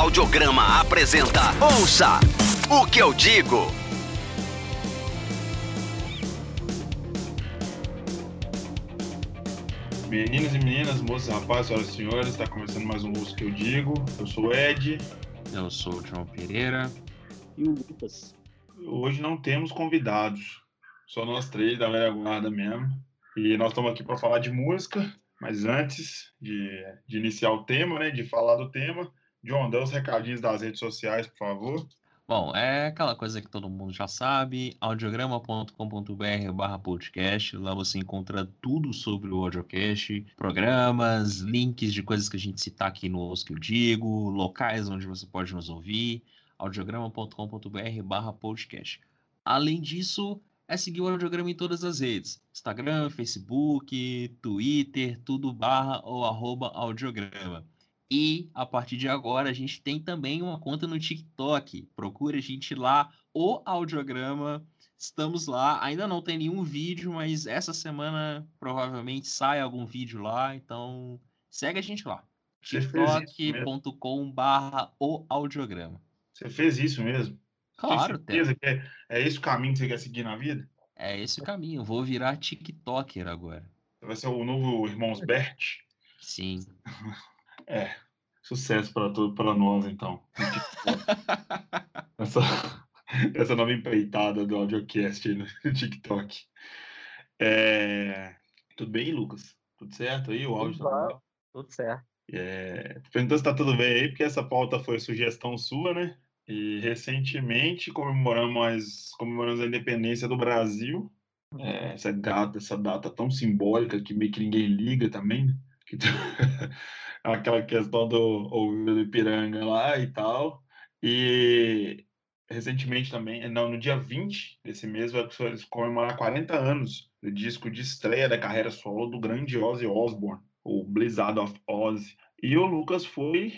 Audiograma apresenta Ouça o que eu digo. Meninas e meninas, moças e rapazes, senhoras e senhores, está começando mais um Ouça o que eu digo. Eu sou o Ed. Eu sou o João Pereira. E o Lucas. Hoje não temos convidados, só nós três da velha guarda mesmo. E nós estamos aqui para falar de música, mas antes de, de iniciar o tema, né, de falar do tema, John, dá os recadinhos das redes sociais, por favor. Bom, é aquela coisa que todo mundo já sabe, audiograma.com.br barra podcast, lá você encontra tudo sobre o audiocast, programas, links de coisas que a gente citar aqui no Os Que Eu Digo, locais onde você pode nos ouvir, audiograma.com.br barra podcast. Além disso, é seguir o audiograma em todas as redes, Instagram, Facebook, Twitter, tudo barra ou arroba audiograma. E a partir de agora a gente tem também uma conta no TikTok. Procura a gente lá, o Audiograma. Estamos lá. Ainda não tem nenhum vídeo, mas essa semana provavelmente sai algum vídeo lá. Então segue a gente lá. tiktok.com/barra o audiograma. Você fez isso mesmo? Claro, Tem certeza que é, é esse o caminho que você quer seguir na vida? É esse o caminho. Vou virar TikToker agora. Você vai ser o novo Irmãos Bert? Sim. É, sucesso para todos, para nós então. essa, essa nova empreitada do audiocast no TikTok. É, tudo bem, Lucas? Tudo certo aí? O áudio tudo, tá tudo certo. É, perguntou se tá tudo bem aí, porque essa pauta foi sugestão sua, né? E recentemente comemoramos, comemoramos a independência do Brasil. É, essa data, essa data tão simbólica que meio que ninguém liga também, né? Que aquela questão do ouvido do Ipiranga lá e tal. E recentemente também, não, no dia 20 desse mês, vai comemorar 40 anos do disco de estreia da carreira solo do grande Ozzy Osbourne, o Blizzard of Ozzy. E o Lucas foi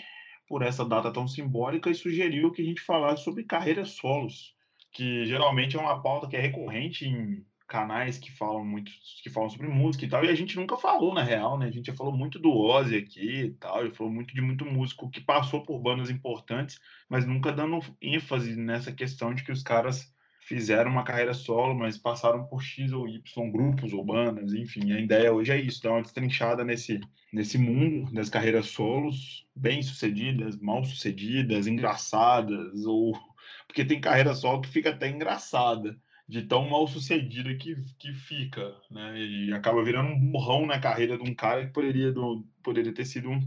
por essa data tão simbólica e sugeriu que a gente falasse sobre carreiras solos, que geralmente é uma pauta que é recorrente em canais que falam muito, que falam sobre música e tal, e a gente nunca falou, na real, né? A gente já falou muito do Ozzy aqui e tal, e falou muito de muito músico que passou por bandas importantes, mas nunca dando ênfase nessa questão de que os caras fizeram uma carreira solo, mas passaram por X ou Y grupos ou bandas, enfim, a ideia hoje é isso, dar uma destrinchada nesse, nesse mundo das carreiras solos, bem-sucedidas, mal-sucedidas, engraçadas, ou... Porque tem carreira solo que fica até engraçada, de tão mal sucedida que, que fica, né? E acaba virando um burrão na carreira de um cara que poderia, do, poderia ter sido um.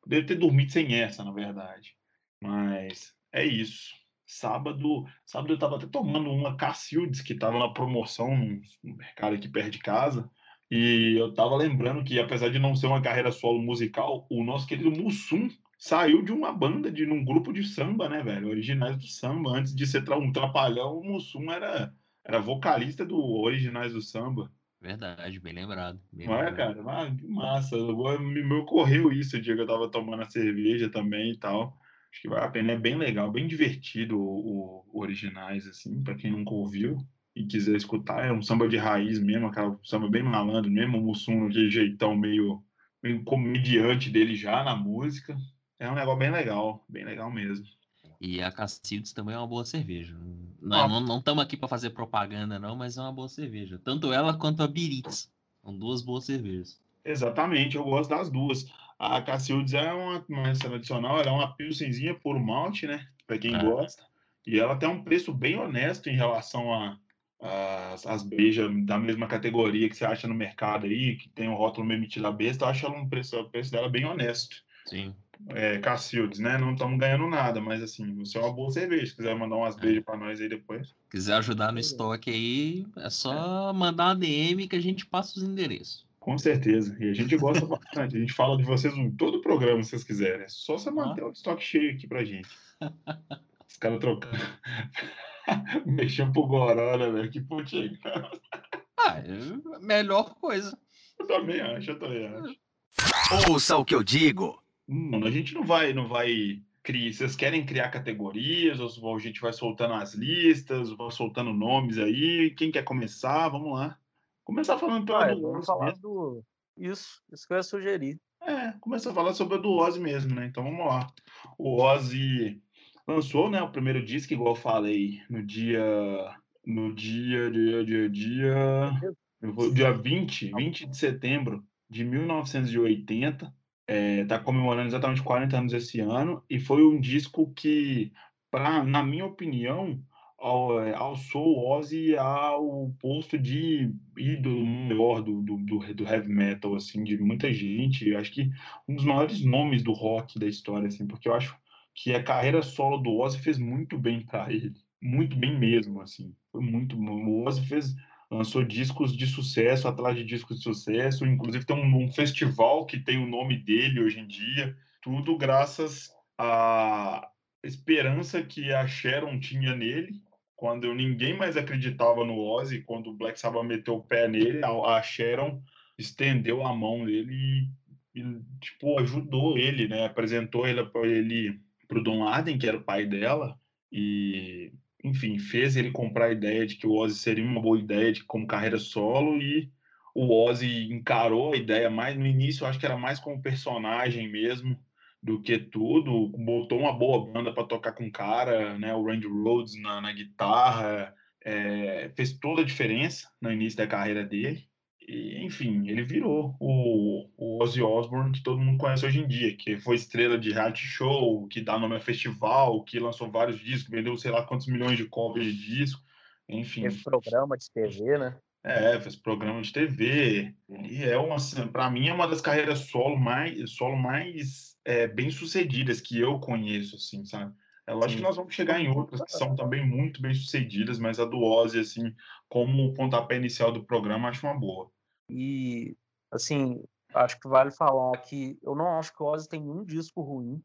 Poderia ter dormido sem essa, na verdade. Mas é isso. Sábado, sábado eu tava até tomando uma Cacildes que tava na promoção no mercado aqui perto de casa. E eu tava lembrando que, apesar de não ser uma carreira solo musical, o nosso querido Mussum saiu de uma banda, de um grupo de samba, né, velho? Originais do samba. Antes de ser um trapalhão, o Mussum era era vocalista do Originais do Samba. Verdade, bem lembrado. Bem Não lembrado. é, cara? Ah, que massa. Me, me ocorreu isso o dia que eu tava tomando a cerveja também e tal. Acho que vale a pena. É bem legal, bem divertido o, o Originais, assim, pra quem nunca ouviu e quiser escutar. É um samba de raiz mesmo, aquela samba bem malandro mesmo, o Mussum, aquele jeitão meio, meio comediante dele já na música. É um negócio bem legal, bem legal mesmo. E a Cacildes também é uma boa cerveja. Não estamos aqui para fazer propaganda, não, mas é uma boa cerveja. Tanto ela quanto a Biritz. São duas boas cervejas. Exatamente, eu gosto das duas. A Cacildes é uma mais tradicional, ela é uma pilsenzinha por malte, né? Para quem é. gosta. E ela tem um preço bem honesto em relação a, as, as beijas da mesma categoria que você acha no mercado aí, que tem o rótulo meio metido a besta, eu acho ela um preço, o preço dela bem honesto. Sim é, Cacildes, né? Não estamos ganhando nada, mas assim, você é uma boa cerveja. Se quiser mandar umas é. beijas para nós aí depois. Quiser ajudar no estoque aí, é só é. mandar uma DM que a gente passa os endereços. Com certeza. E a gente gosta bastante. A gente fala de vocês em todo o programa, se vocês quiserem. É só você manter ah. o estoque cheio aqui pra gente. Os caras trocando. Mexendo pro Goró, né, velho? Que putinho. ah, é melhor coisa. Eu também acho, eu também acho. Ouça o que eu digo. Hum, a gente não vai, não vai criar. Vocês querem criar categorias? Ou a gente vai soltando as listas, vai soltando nomes aí? Quem quer começar? Vamos lá. Começar falando pelo ah, do falar do Isso, isso que eu ia sugerir. É, começa a falar sobre a do Ozzy mesmo, né? Então vamos lá. o Ozzy lançou, né, o primeiro disco, igual eu falei, no dia no dia dia dia dia vou, dia 20, 20 de setembro de 1980. É, tá comemorando exatamente 40 anos esse ano e foi um disco que, pra, na minha opinião, ao, alçou o Ozzy ao posto de ídolo maior do, do, do, do heavy metal, assim, de muita gente. Eu acho que um dos maiores nomes do rock da história, assim, porque eu acho que a carreira solo do Ozzy fez muito bem para ele, muito bem mesmo, assim. Foi muito, o Ozzy fez lançou discos de sucesso atrás de discos de sucesso, inclusive tem um, um, festival que tem o nome dele hoje em dia, tudo graças à esperança que a Sharon tinha nele, quando ninguém mais acreditava no Ozzy, quando o Black Sabbath meteu o pé nele, a, Sharon estendeu a mão dele e, e tipo, ajudou ele, né? Apresentou ele ele pro Don Arden, que era o pai dela, e enfim, fez ele comprar a ideia de que o Ozzy seria uma boa ideia de como carreira solo e o Ozzy encarou a ideia mais no início, acho que era mais como personagem mesmo do que tudo, botou uma boa banda para tocar com o cara, né, o Randy Rhodes na, na guitarra, é, fez toda a diferença no início da carreira dele. E, enfim, ele virou o, o Ozzy Osbourne que todo mundo conhece hoje em dia, que foi estrela de reality show, que dá nome a festival, que lançou vários discos, vendeu sei lá quantos milhões de cópias de disco, enfim. Fez programa de TV, né? É, fez programa de TV. E é uma, assim, para mim, é uma das carreiras solo mais, solo mais é, bem sucedidas que eu conheço, assim, sabe? Eu acho que nós vamos chegar em outras que são também muito bem sucedidas, mas a do Ozzy, assim, como o pontapé inicial do programa, acho uma boa. E, assim, acho que vale falar que eu não acho que o Ozzy tem nenhum disco ruim,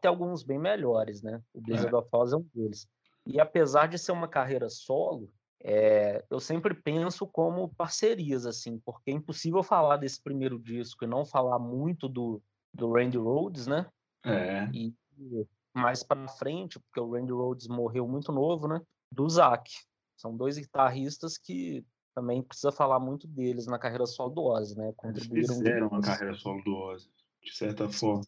tem alguns bem melhores, né? O Blizzard é. of Oz é um deles. E apesar de ser uma carreira solo, é, eu sempre penso como parcerias, assim, porque é impossível falar desse primeiro disco e não falar muito do, do Randy Rhodes, né? É. E, mais para frente, porque o Randy Rhodes morreu muito novo, né? Do Zac. São dois guitarristas que também precisa falar muito deles na carreira solo do Ozzy, né? Contribuíram Eles fizeram a carreira solo do Ozzy, de certa forma.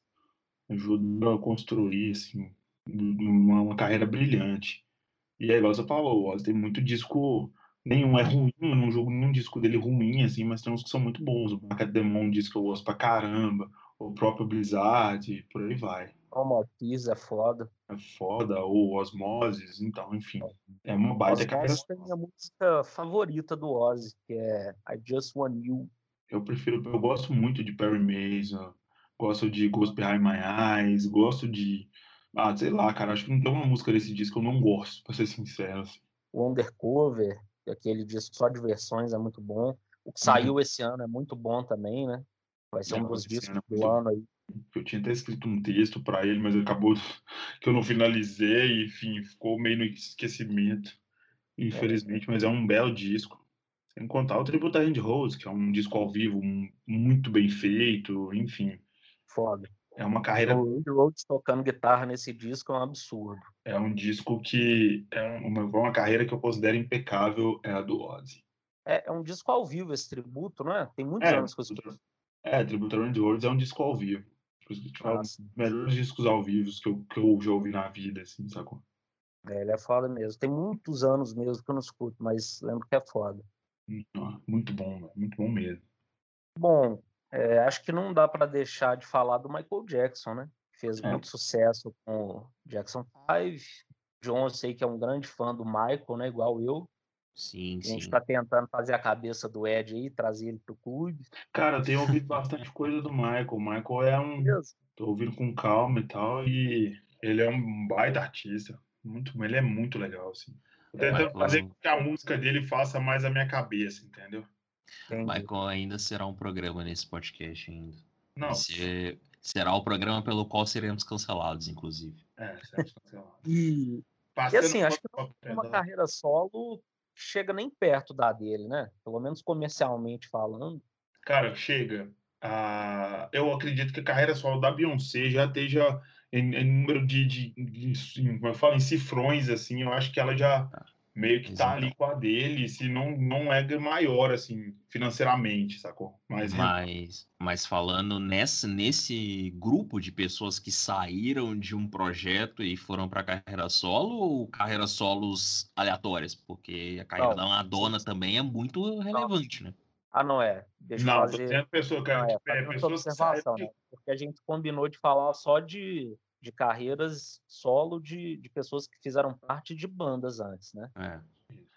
Ajudou a construir, assim, uma, uma carreira brilhante. E aí, igual você falou, o Ozzy tem muito disco nenhum é ruim, eu não jogo nenhum disco dele ruim, assim, mas tem uns que são muito bons. O Market Demon é um disco que eu gosto pra caramba, o próprio Blizzard, por aí vai. Homotiz é foda. É foda, ou Osmosis, então, enfim. É uma baita carreira. Osmosis é a minha música favorita do Ozzy, que é I Just Want You. Eu prefiro, eu gosto muito de Perry Mason, gosto de Ghost Behind My Eyes, gosto de. Ah, sei lá, cara, acho que não tem uma música desse disco que eu não gosto, pra ser sincero. Assim. O Undercover, aquele disco só de versões, é muito bom. O que saiu uhum. esse ano é muito bom também, né? Vai ser um dos discos do ano aí. Eu tinha até escrito um texto para ele, mas acabou que eu não finalizei, enfim, ficou meio no esquecimento, infelizmente, mas é um belo disco. Sem contar o Tributo a Randy Rose, que é um disco ao vivo muito bem feito, enfim. Foda. É uma carreira. O Randy Rhodes tocando guitarra nesse disco é um absurdo. É um disco que é uma, uma carreira que eu considero impecável, é a do Ozzy. É, é um disco ao vivo esse tributo, não é? Tem muitos é, anos que eu escuto. É, Tributo Randy Rhodes é um disco ao vivo. Tipo, ah, os melhores discos ao vivo que eu, que eu já ouvi na vida, assim, sacou? É, ele é foda mesmo. Tem muitos anos mesmo que eu não escuto, mas lembro que é foda. Muito bom, muito bom mesmo. Bom, é, acho que não dá para deixar de falar do Michael Jackson, né? Fez é. muito sucesso com o Jackson 5. John, eu sei que é um grande fã do Michael, né? Igual eu. Sim, a gente está tentando fazer a cabeça do Ed aí, trazer ele pro clube. Cara, eu tenho ouvido bastante coisa do Michael. O Michael é um. Deus. Tô ouvindo com calma e tal. E ele é um baita artista. Muito, ele é muito legal, assim. Tô é, tentando fazer com que a música dele faça mais a minha cabeça, entendeu? Entendi. Michael ainda será um programa nesse podcast ainda. Não. Será o programa pelo qual seremos cancelados, inclusive. É, seremos cancelados. e, e assim, acho que uma carreira solo chega nem perto da dele, né? Pelo menos comercialmente falando. Cara, chega. Ah, eu acredito que a carreira solo da Beyoncé já esteja em, em número de, de, de, de, como eu falo, em cifrões, assim, eu acho que ela já, meio que tá ali com a dele, se não, não é maior, assim, financeiramente, sacou? Mas, mas, mas falando nessa, nesse grupo de pessoas que saíram de um projeto e foram para carreira solo ou carreiras solos aleatórias? Porque a carreira não, da Madonna também é muito relevante, não. né? Ah, não é. Deixa não, eu fazer... tô dizendo pessoa, cara, não, é, é, pessoas observação, né? Porque a gente combinou de falar só de de carreiras solo de, de pessoas que fizeram parte de bandas antes, né? É.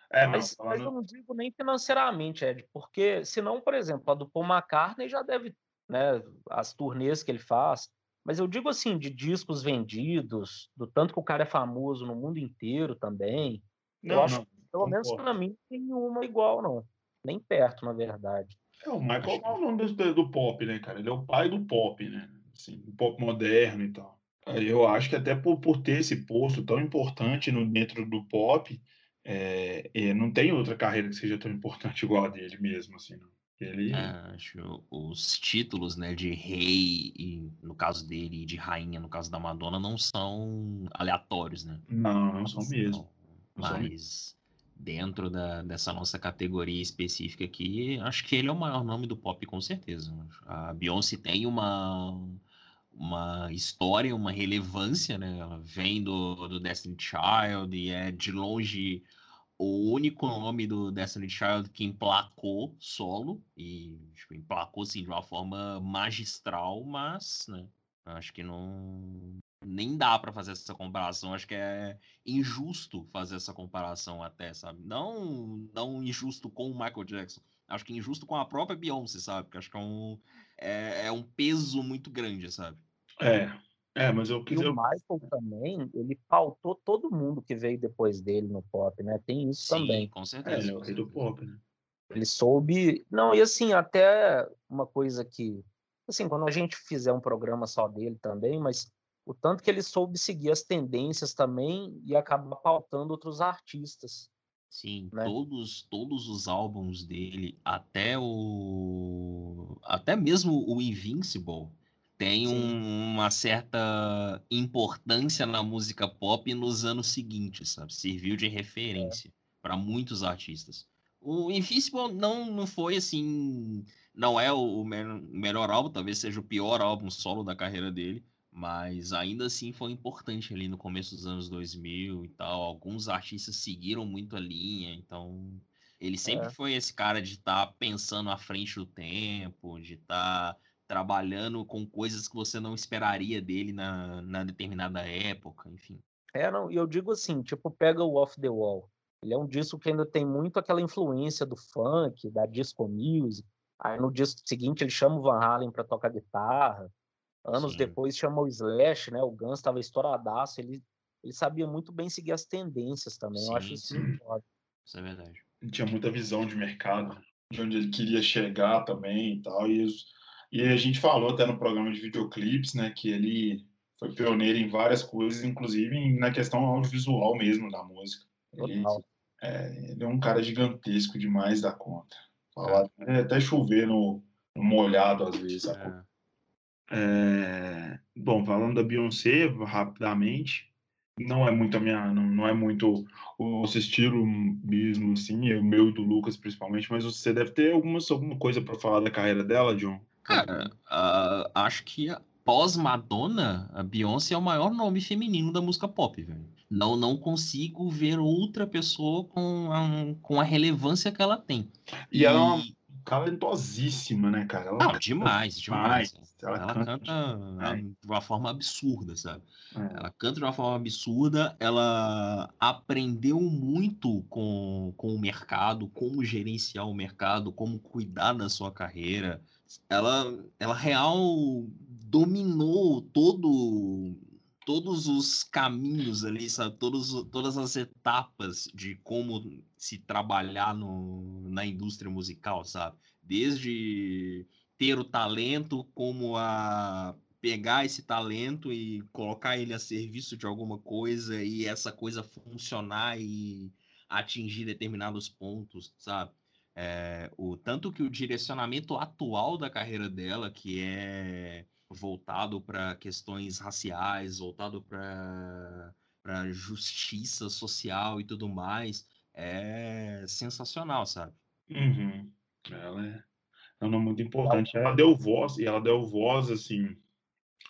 É, mas, não, mas eu não digo nem financeiramente, Ed, porque senão, por exemplo, a do Paul McCartney já deve, né, as turnês que ele faz, mas eu digo assim, de discos vendidos, do tanto que o cara é famoso no mundo inteiro também, não, eu acho, não, pelo menos para mim, nenhuma igual, não. Nem perto, na verdade. É, o Michael é o nome do, do pop, né, cara? Ele é o pai do pop, né? Assim, o pop moderno e tal. Eu acho que até por, por ter esse posto tão importante no, dentro do pop, é, não tem outra carreira que seja tão importante igual a dele mesmo, assim, não. Ele... É, acho os títulos, né, de rei, e, no caso dele, e de rainha, no caso da Madonna, não são aleatórios, né? Não, não são mesmo. Não mas dentro da, dessa nossa categoria específica aqui, acho que ele é o maior nome do pop, com certeza. A Beyoncé tem uma uma história, uma relevância, né? Vem do, do Destiny Child e é de longe o único nome do Destiny Child que emplacou solo e tipo, emplacou assim de uma forma magistral, mas né, acho que não nem dá para fazer essa comparação. Acho que é injusto fazer essa comparação até, sabe? Não não injusto com o Michael Jackson. Acho que injusto com a própria Beyoncé, sabe? Porque acho que é um é, é um peso muito grande, sabe? É, é, mas eu quis. E o Michael também, ele pautou todo mundo que veio depois dele no pop, né? Tem isso Sim, também. Com certeza. É, ele é o rei do pop, né? Ele soube. Não, e assim, até uma coisa que. Assim, quando a gente fizer um programa só dele também, mas o tanto que ele soube seguir as tendências também e acabar pautando outros artistas. Sim, né? todos, todos os álbuns dele, até o. Até mesmo o Invincible tem um, uma certa importância na música pop nos anos seguintes, sabe? Serviu de referência é. para muitos artistas. O Invincible não, não foi assim. Não é o, o melhor álbum, talvez seja o pior álbum solo da carreira dele, mas ainda assim foi importante ali no começo dos anos 2000 e tal. Alguns artistas seguiram muito a linha, então ele sempre é. foi esse cara de estar tá pensando à frente do tempo, de estar tá trabalhando com coisas que você não esperaria dele na, na determinada época, enfim. É, não, e eu digo assim, tipo, pega o Off the Wall. Ele é um disco que ainda tem muito aquela influência do funk, da disco music. Aí no disco seguinte ele chama o Van Halen para tocar guitarra. Anos Sim. depois chama o Slash, né? O Guns estava estouradaço. Ele, ele sabia muito bem seguir as tendências também. Sim, Eu acho isso muito foda. Isso é verdade. Ele tinha muita visão de mercado, de onde ele queria chegar também e tal. E os, e a gente falou até no programa de videoclipes, né, que ele foi pioneiro em várias coisas, inclusive na questão audiovisual mesmo da música. Ele é, ele é, um cara gigantesco demais da conta. Falar, é. até chover no, no, molhado às vezes. É. é. bom, falando da Beyoncé rapidamente, não é muito a minha, não, não é muito o nosso estilo mesmo, assim, é o meu e do Lucas principalmente, mas você deve ter alguma, alguma coisa para falar da carreira dela, John? Cara, uh, acho que pós-Madonna, a Beyoncé é o maior nome feminino da música pop, velho. Não, não consigo ver outra pessoa com a, com a relevância que ela tem. E, e... ela é uma talentosíssima, né, cara? Ela não, canta... demais, demais. Ela, ela canta, canta de uma forma absurda, sabe? É. Ela canta de uma forma absurda, ela aprendeu muito com, com o mercado, como gerenciar o mercado, como cuidar da sua carreira ela, ela real dominou todo todos os caminhos ali, sabe? Todos, todas as etapas de como se trabalhar no, na indústria musical, sabe? Desde ter o talento, como a pegar esse talento e colocar ele a serviço de alguma coisa e essa coisa funcionar e atingir determinados pontos, sabe? É, o, tanto que o direcionamento atual da carreira dela, que é voltado para questões raciais, voltado para justiça social e tudo mais, é sensacional, sabe? Uhum. Ela é, é um nome muito importante. Ela deu voz, e ela deu voz, assim,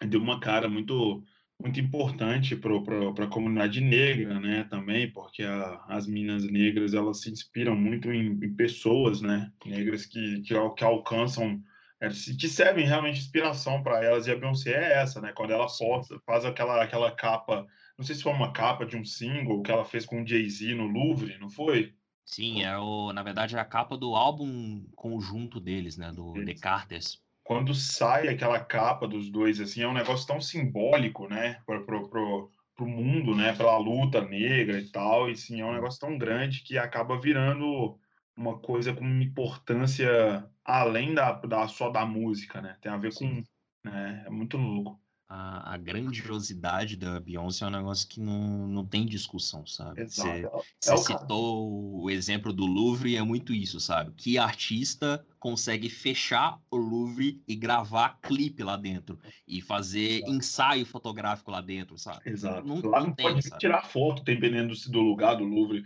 deu uma cara muito muito importante para a comunidade negra, né, também, porque a, as minas negras, elas se inspiram muito em, em pessoas, né, negras que, que, que alcançam, é, que servem realmente inspiração para elas, e a Beyoncé é essa, né, quando ela posta, faz aquela, aquela capa, não sei se foi uma capa de um single que ela fez com o Jay-Z no Louvre, não foi? Sim, é o, na verdade é a capa do álbum conjunto deles, né, do The Carters quando sai aquela capa dos dois, assim, é um negócio tão simbólico, né, pro, pro, pro, pro mundo, né, pela luta negra e tal, e sim, é um negócio tão grande que acaba virando uma coisa com uma importância além da, da só da música, né, tem a ver com, né, é muito louco a, a, grandiosidade da Beyoncé é um negócio que não, não tem discussão, sabe? Você, é você citou o exemplo do Louvre e é muito isso, sabe? Que artista consegue fechar o Louvre e gravar clipe lá dentro e fazer Exato. ensaio fotográfico lá dentro, sabe? Exato. Não, lá não, não tem, pode sabe? tirar foto, dependendo do lugar do Louvre,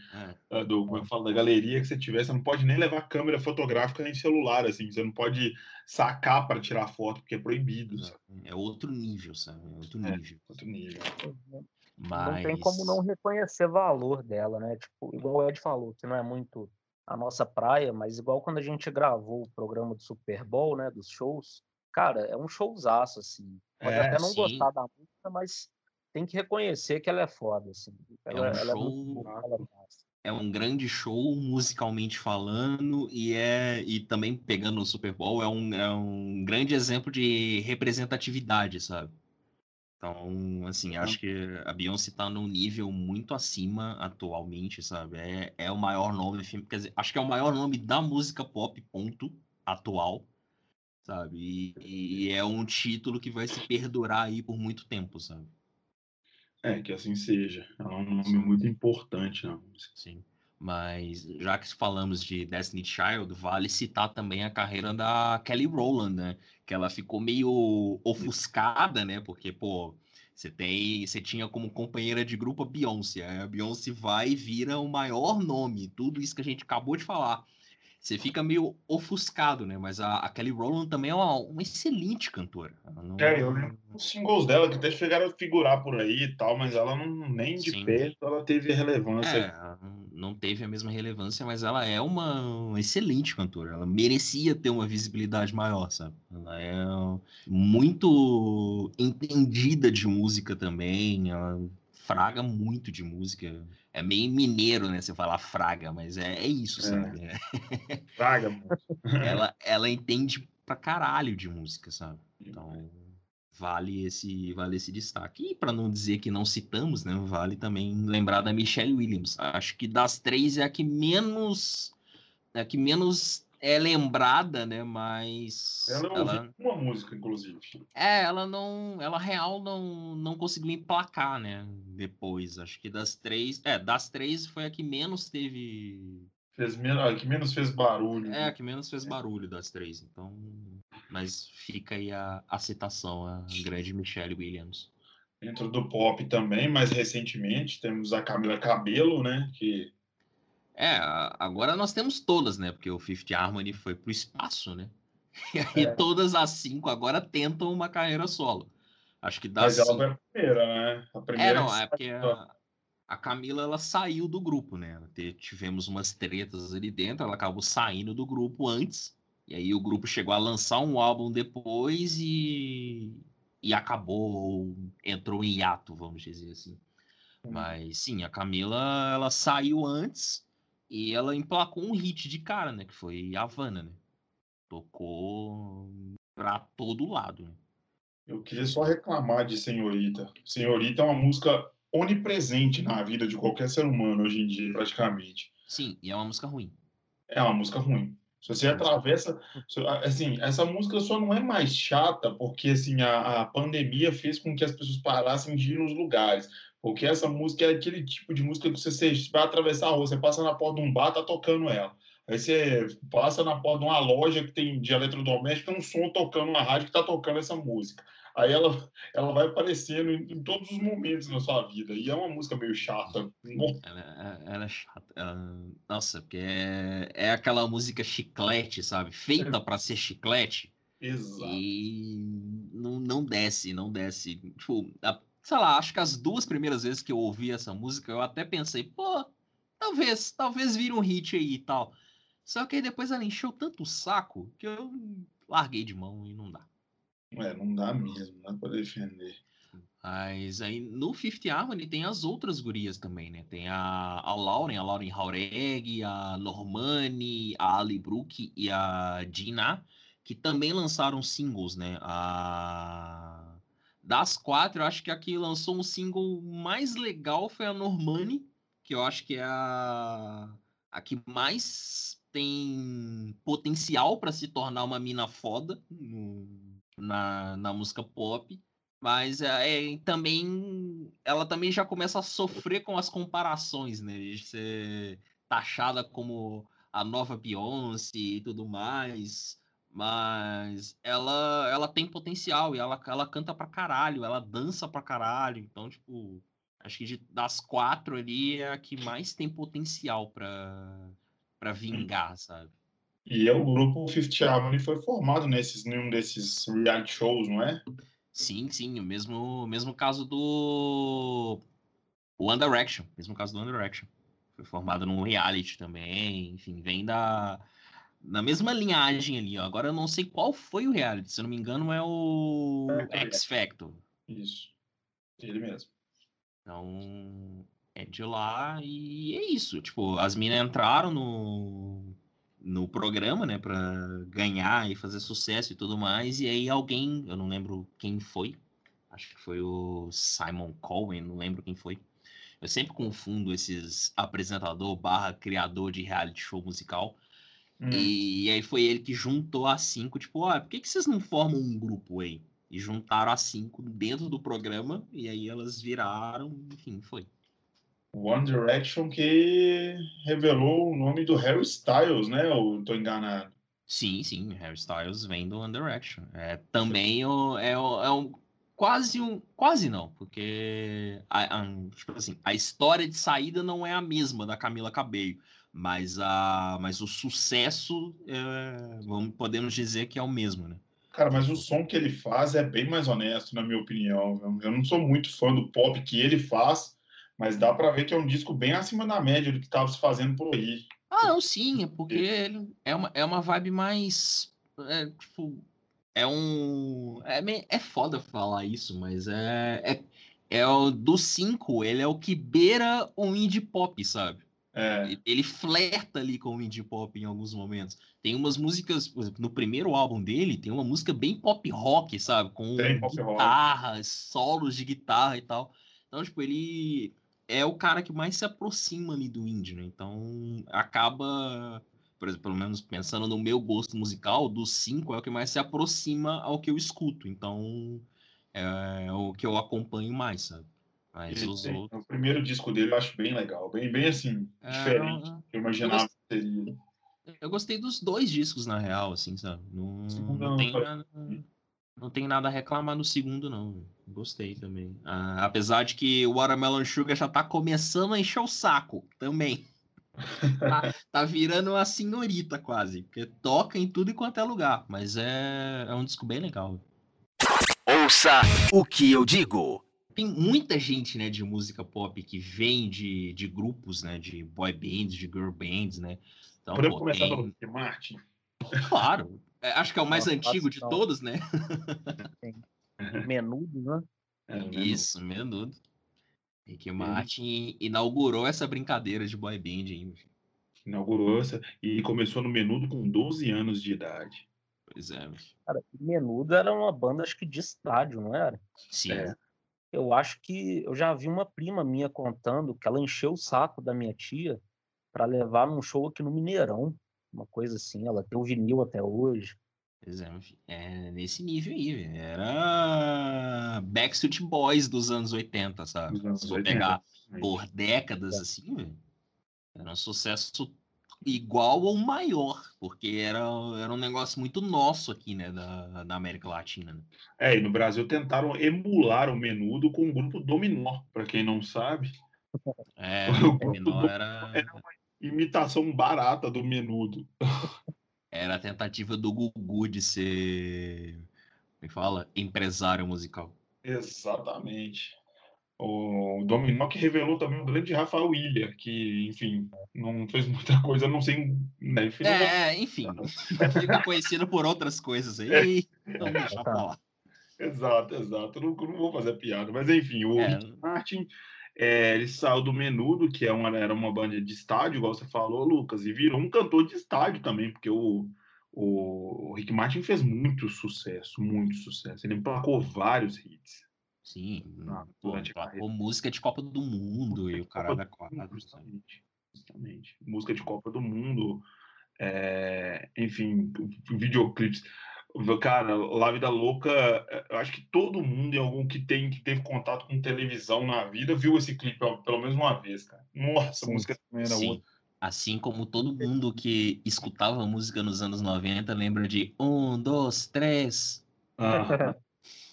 é. do, como eu falo, da galeria que você tiver, você não pode nem levar câmera fotográfica nem celular, assim, você não pode sacar para tirar foto, porque é proibido. É, é outro nível, sabe? É outro é, nível. É, outro nível. Mas... Não tem como não reconhecer valor dela, né? Tipo, igual o Ed falou, que não é muito a nossa praia, mas igual quando a gente gravou o programa do Super Bowl, né? Dos shows, cara, é um showzaço, assim. Pode é, até não sim. gostar da música, mas tem que reconhecer que ela é foda, assim. Ela, é um ela show... é muito boa, ela é um grande show musicalmente falando e é e também pegando o Super Bowl é um, é um grande exemplo de representatividade, sabe? Então, assim, acho que a Beyoncé está num nível muito acima atualmente, sabe? É, é o maior nome, quer dizer, acho que é o maior nome da música pop, ponto, atual, sabe? E, e é um título que vai se perdurar aí por muito tempo, sabe? É, que assim seja. É um nome muito importante na música. Sim. Mas já que falamos de Destiny Child, vale citar também a carreira da Kelly Rowland, né? Que ela ficou meio ofuscada, né? Porque, pô, você tem, você tinha como companheira de grupo a Beyoncé. A Beyoncé vai e vira o maior nome, tudo isso que a gente acabou de falar você fica meio ofuscado, né? Mas a, a Kelly Rowland também é uma, uma excelente cantora. Não... É, eu lembro os singles dela que até chegaram a figurar por aí e tal, mas ela não nem de Sim. perto ela teve relevância. É, não teve a mesma relevância, mas ela é uma, uma, excelente cantora. Ela merecia ter uma visibilidade maior, sabe? Ela é muito entendida de música também. Ela fraga muito de música. É meio mineiro, né? Você falar fraga, mas é, é isso, é. sabe? É. Fraga, ela, ela entende pra caralho de música, sabe? Então, vale esse, vale esse destaque. E para não dizer que não citamos, né? Vale também lembrar da Michelle Williams. Acho que das três é a que menos. É a que menos é lembrada, né? Mas. Ela não ela... uma música, inclusive. É, ela não. Ela real não, não conseguiu emplacar, né? Depois. Acho que das três. É, das três foi a que menos teve. Fez menos, a que menos fez barulho. É, a que menos fez barulho das três. Então. Mas fica aí a, a citação, a grande Michelle Williams. Dentro do pop também, mais recentemente, temos a Camila Cabelo, né? Que é, agora nós temos todas, né? Porque o Fifth Harmony foi pro espaço, né? E aí é. todas as cinco agora tentam uma carreira solo. Acho que dá. Mas ela foi a primeira, né? A primeira é, não, é porque a, a, Camila ela saiu do grupo, né? Tivemos umas tretas ali dentro, ela acabou saindo do grupo antes. E aí o grupo chegou a lançar um álbum depois e, e acabou, entrou em hiato, vamos dizer assim. Hum. Mas sim, a Camila ela saiu antes e ela emplacou um hit de cara, né? Que foi Havana, né? Tocou pra todo lado, né? Eu queria só reclamar de Senhorita. Senhorita é uma música onipresente na vida de qualquer ser humano hoje em dia, praticamente. Sim, e é uma música ruim. É uma música ruim. Se você atravessa, assim, essa música só não é mais chata porque assim a, a pandemia fez com que as pessoas parassem de ir nos lugares. Porque essa música é aquele tipo de música que você, você vai atravessar a rua, você passa na porta de um bar, tá tocando ela. Aí você passa na porta de uma loja que tem de eletrodoméstico, tem um som tocando na rádio que tá tocando essa música. Aí ela, ela vai aparecendo em, em, todos os momentos na sua vida. E é uma música meio chata. Ela, é, ela é chata. Ela, nossa, porque é, é aquela música chiclete, sabe? Feita é. para ser chiclete. Exato. E não, não desce, não desce. Tipo, a, sei lá, acho que as duas primeiras vezes que eu ouvi essa música, eu até pensei, pô, talvez, talvez vire um hit aí e tal. Só que aí depois ela encheu tanto o saco que eu larguei de mão e não dá. É, não dá mesmo, não dá pra defender. Mas aí no Fifth Harmony tem as outras gurias também, né? Tem a, a Lauren, a Lauren Haureg, a Normani, a Ali Brook e a Gina, que também lançaram singles, né? A... Das quatro, eu acho que a que lançou um single mais legal foi a Normani, que eu acho que é a, a que mais tem potencial para se tornar uma mina foda no, na, na música pop. Mas é, é, também ela também já começa a sofrer com as comparações, né? De ser taxada como a nova Beyoncé e tudo mais. Mas ela ela tem potencial e ela, ela canta pra caralho, ela dança pra caralho. Então, tipo, acho que de, das quatro ali é a que mais tem potencial pra, pra vingar, sabe? E é o grupo Fifth Harmony foi formado nesses, nenhum desses reality shows, não é? Sim, sim, o mesmo, mesmo caso do One Direction, mesmo caso do One Direction. Foi formado num reality também, enfim, vem da na mesma linhagem ali, ó. Agora eu não sei qual foi o reality, se eu não me engano é o é, X Factor. Isso. Ele mesmo. Então, é de lá e é isso. Tipo, as minas entraram no no programa, né, para ganhar e fazer sucesso e tudo mais. E aí alguém, eu não lembro quem foi, acho que foi o Simon Cohen, não lembro quem foi. Eu sempre confundo esses apresentador barra criador de reality show musical. Hum. E, e, aí foi ele que juntou as cinco, tipo, ó, por que, que vocês não formam um grupo aí? E juntaram as cinco dentro do programa, e aí elas viraram, enfim, foi. One Direction que revelou o nome do Harry Styles, né? Ou tô enganado? Sim, sim, Harry Styles vem do One Direction. É, também o, é, o, é um, quase um. Quase não, porque a, a, tipo assim, a história de saída não é a mesma da Camila Cabello. Mas, a, mas o sucesso, é, vamos, podemos dizer que é o mesmo, né? Cara, mas o som que ele faz é bem mais honesto, na minha opinião. Eu não sou muito fã do pop que ele faz, mas dá para ver que é um disco bem acima da média do que estava se fazendo por aí. Ah, não, sim, é porque ele é uma, é uma vibe mais. É, tipo, é um. É, é foda falar isso, mas é. É, é o do 5, ele é o que beira o indie pop, sabe? É. Ele flerta ali com o indie pop em alguns momentos. Tem umas músicas, por exemplo, no primeiro álbum dele, tem uma música bem pop rock, sabe? Com guitarras, solos de guitarra e tal. Então, tipo, ele é o cara que mais se aproxima ali do indie, né? Então acaba, por exemplo, pelo menos pensando no meu gosto musical, dos cinco é o que mais se aproxima ao que eu escuto. Então é o que eu acompanho mais, sabe? Mas os outros... O primeiro disco dele eu acho bem legal, bem, bem assim, é... diferente. Eu imaginava que seria. Eu gostei dos dois discos, na real, assim, sabe? Não, não, não tem nada. Não tem nada a reclamar no segundo, não. Gostei também. Ah, apesar de que o Watermelon Sugar já tá começando a encher o saco também. tá, tá, virando uma senhorita quase. Porque toca em tudo e quanto é lugar. Mas é, é um disco bem legal. Ouça o que eu digo. Tem muita gente, né, de música pop que vem de, de grupos, né, de boy bands, de girl bands, né. Então, Podemos pô, começar tem... pelo Martin? Claro. É, acho que é o mais antigo de todos, né? Menudo, né? É, Isso, menudo. Rick Martin inaugurou essa brincadeira de boy band aí. Inaugurou essa e começou no Menudo com 12 anos de idade. Pois é. Cara, Menudo era uma banda, acho que de estádio, não era? Sim. É. Eu acho que eu já vi uma prima minha contando que ela encheu o saco da minha tia para levar num show aqui no Mineirão uma coisa assim. Ela tem o vinil até hoje. Pois é, é nesse nível aí, era Backstreet Boys dos anos 80, sabe? Se for pegar por décadas é. assim, velho, era um sucesso igual ou maior, porque era, era um negócio muito nosso aqui, né, da, da América Latina. Né? É, e no Brasil tentaram emular o menudo com o grupo Dominó, para quem não sabe. É, o Dominó era... era uma imitação barata do menudo. Era a tentativa do Gugu de ser, como é fala, empresário musical. Exatamente. O Dominó que revelou também o grande Rafael Ilha, que, enfim, não fez muita coisa, não sei. Né, é, enfim, fica conhecido por outras coisas aí. É. Então deixa pra lá. Exato, exato. Não, não, vou fazer piada, mas enfim, o é. Martin é, ele saiu do Menudo, que é uma, era uma banda de estádio, igual você falou, Lucas, e virou um cantor de estádio também, porque o, o, o Rick Martin fez muito sucesso, muito sucesso. Ele emplacou vários hits. Sim, ah, pô, música de Copa do Mundo e o cara da quadra. Justamente, justamente. Música de Copa do Mundo, é, enfim, videoclipes. Cara, La Vida Louca, eu acho que todo mundo, em algum que tem que teve contato com televisão na vida, viu esse clipe pelo menos uma vez, cara. Nossa, a música também era Sim. outra. Assim como todo mundo que escutava música nos anos 90 lembra de um, dois, três. Ah,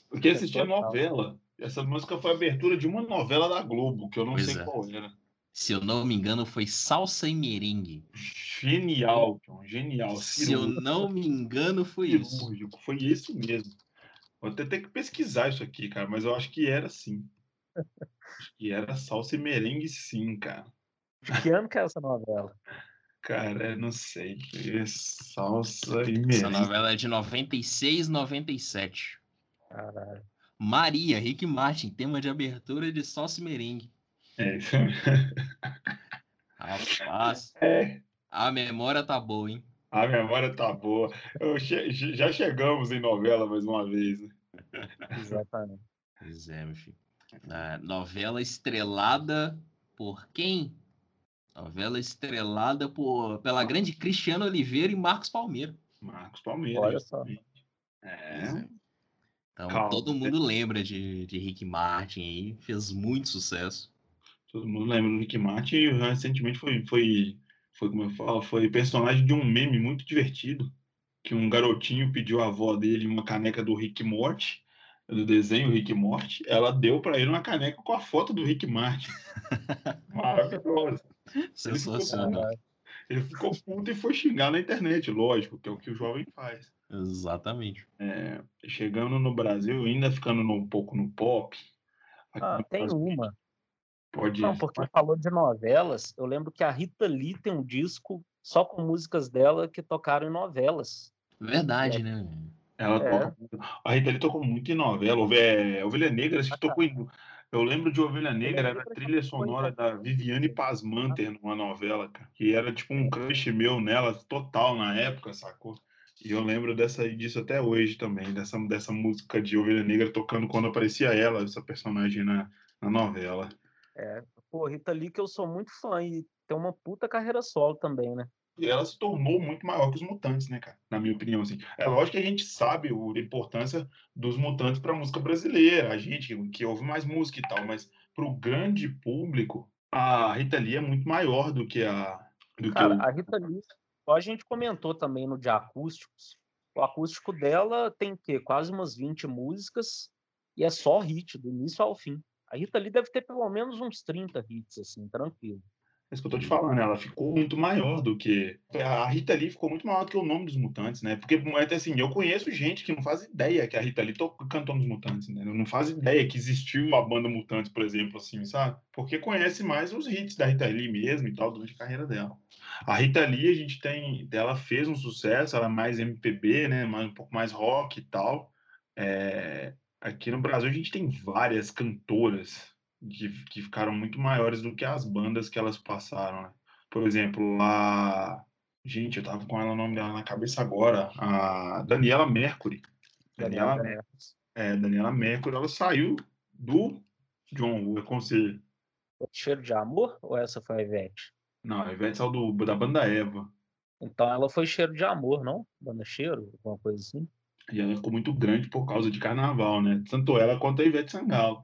porque assistia novela. Essa música foi a abertura de uma novela da Globo, que eu não pois sei é. qual era. Se eu não me engano, foi Salsa e Merengue. Genial, John, genial. Se eu não me engano, foi isso. Foi isso mesmo. Vou até ter que pesquisar isso aqui, cara, mas eu acho que era sim. Acho que era Salsa e Merengue, sim, cara. De que ano que é essa novela? Cara, não sei. É salsa e Merengue. Essa novela é de 96, 97. Caralho. Maria, Rick Martin, tema de abertura de e Merengue. É isso. Rapaz. É. A memória tá boa, hein? A memória tá boa. Che já chegamos em novela mais uma vez. Né? Exatamente. Pois é, meu filho. Novela estrelada por quem? Novela estrelada por, pela grande Cristiano Oliveira e Marcos Palmeira. Marcos Palmeira. Olha só. É. é. Então Calma. todo mundo lembra de, de Rick Martin aí, fez muito sucesso. Todo mundo lembra do Rick Martin e recentemente foi, foi, foi, como eu falo, foi personagem de um meme muito divertido. Que um garotinho pediu à avó dele uma caneca do Rick Morty, do desenho Rick Morty. Ela deu para ele uma caneca com a foto do Rick Martin. Maravilhoso. Sensacional. Ele ficou puto e foi xingar na internet, lógico, que é o que o jovem faz. Exatamente. É, chegando no Brasil, ainda ficando um pouco no pop. Ah, tem Brasil, uma. Pode Não, porque falou de novelas. Eu lembro que a Rita Lee tem um disco só com músicas dela que tocaram em novelas. Verdade, é. né? Ela é. toca. A Rita Lee tocou muito em novela. É, Ovelha Negra, acho que ah, tocou em. Eu lembro de Ovelha Negra, era a trilha sonora da Viviane Pasmanter numa novela, cara, que era tipo um crush meu nela total na época, sacou? E eu lembro dessa, disso até hoje também, dessa, dessa música de Ovelha Negra tocando quando aparecia ela, essa personagem na, na novela. É, pô, Rita Lee que eu sou muito fã e tem uma puta carreira solo também, né? E ela se tornou muito maior que os Mutantes, né, cara? Na minha opinião, assim. É lógico que a gente sabe a importância dos Mutantes para a música brasileira, a gente que ouve mais música e tal, mas para o grande público, a Rita Lee é muito maior do que a. Do cara, que o... a Rita Lee, a gente comentou também no de acústicos, o acústico dela tem que quase umas 20 músicas e é só hit, do início ao fim. A Rita Lee deve ter pelo menos uns 30 hits, assim, tranquilo. É isso que eu tô te falando, ela ficou muito maior do que. A Rita Lee ficou muito maior do que o nome dos mutantes, né? Porque, até assim, eu conheço gente que não faz ideia que a Rita Lee cantou nos mutantes, né? Não faz ideia que existiu a banda Mutantes, por exemplo, assim, sabe? Porque conhece mais os hits da Rita Lee mesmo e tal, durante a carreira dela. A Rita Lee, a gente tem. Ela fez um sucesso, ela é mais MPB, né? Mais, um pouco mais rock e tal. É, aqui no Brasil a gente tem várias cantoras que, que ficaram muito maiores do que as bandas que elas passaram. Né? Por exemplo, a. Gente, eu tava com ela o nome dela na cabeça agora. A Daniela Mercury. Daniela, Daniela, é, Daniela Mercury, ela saiu do John, o Conselho. Cheiro de Amor ou essa foi a Ivete? Não, a Ivete saiu do, da banda Eva. Então ela foi Cheiro de Amor, não? Banda Cheiro, alguma coisa assim? E ela ficou muito grande por causa de carnaval, né? Tanto ela quanto a Ivete Sangalo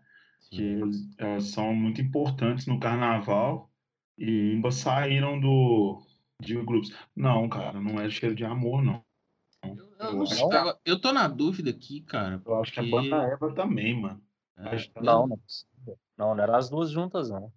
que elas são muito importantes no carnaval e ambas saíram do, De grupos. Não, cara, não é cheiro de amor, não. Eu, Eu não eu- tô na dúvida aqui, cara. Eu acho que porque- banda Eva também, mano. É, que- Não, não é possível. Não, não eram as duas juntas, não.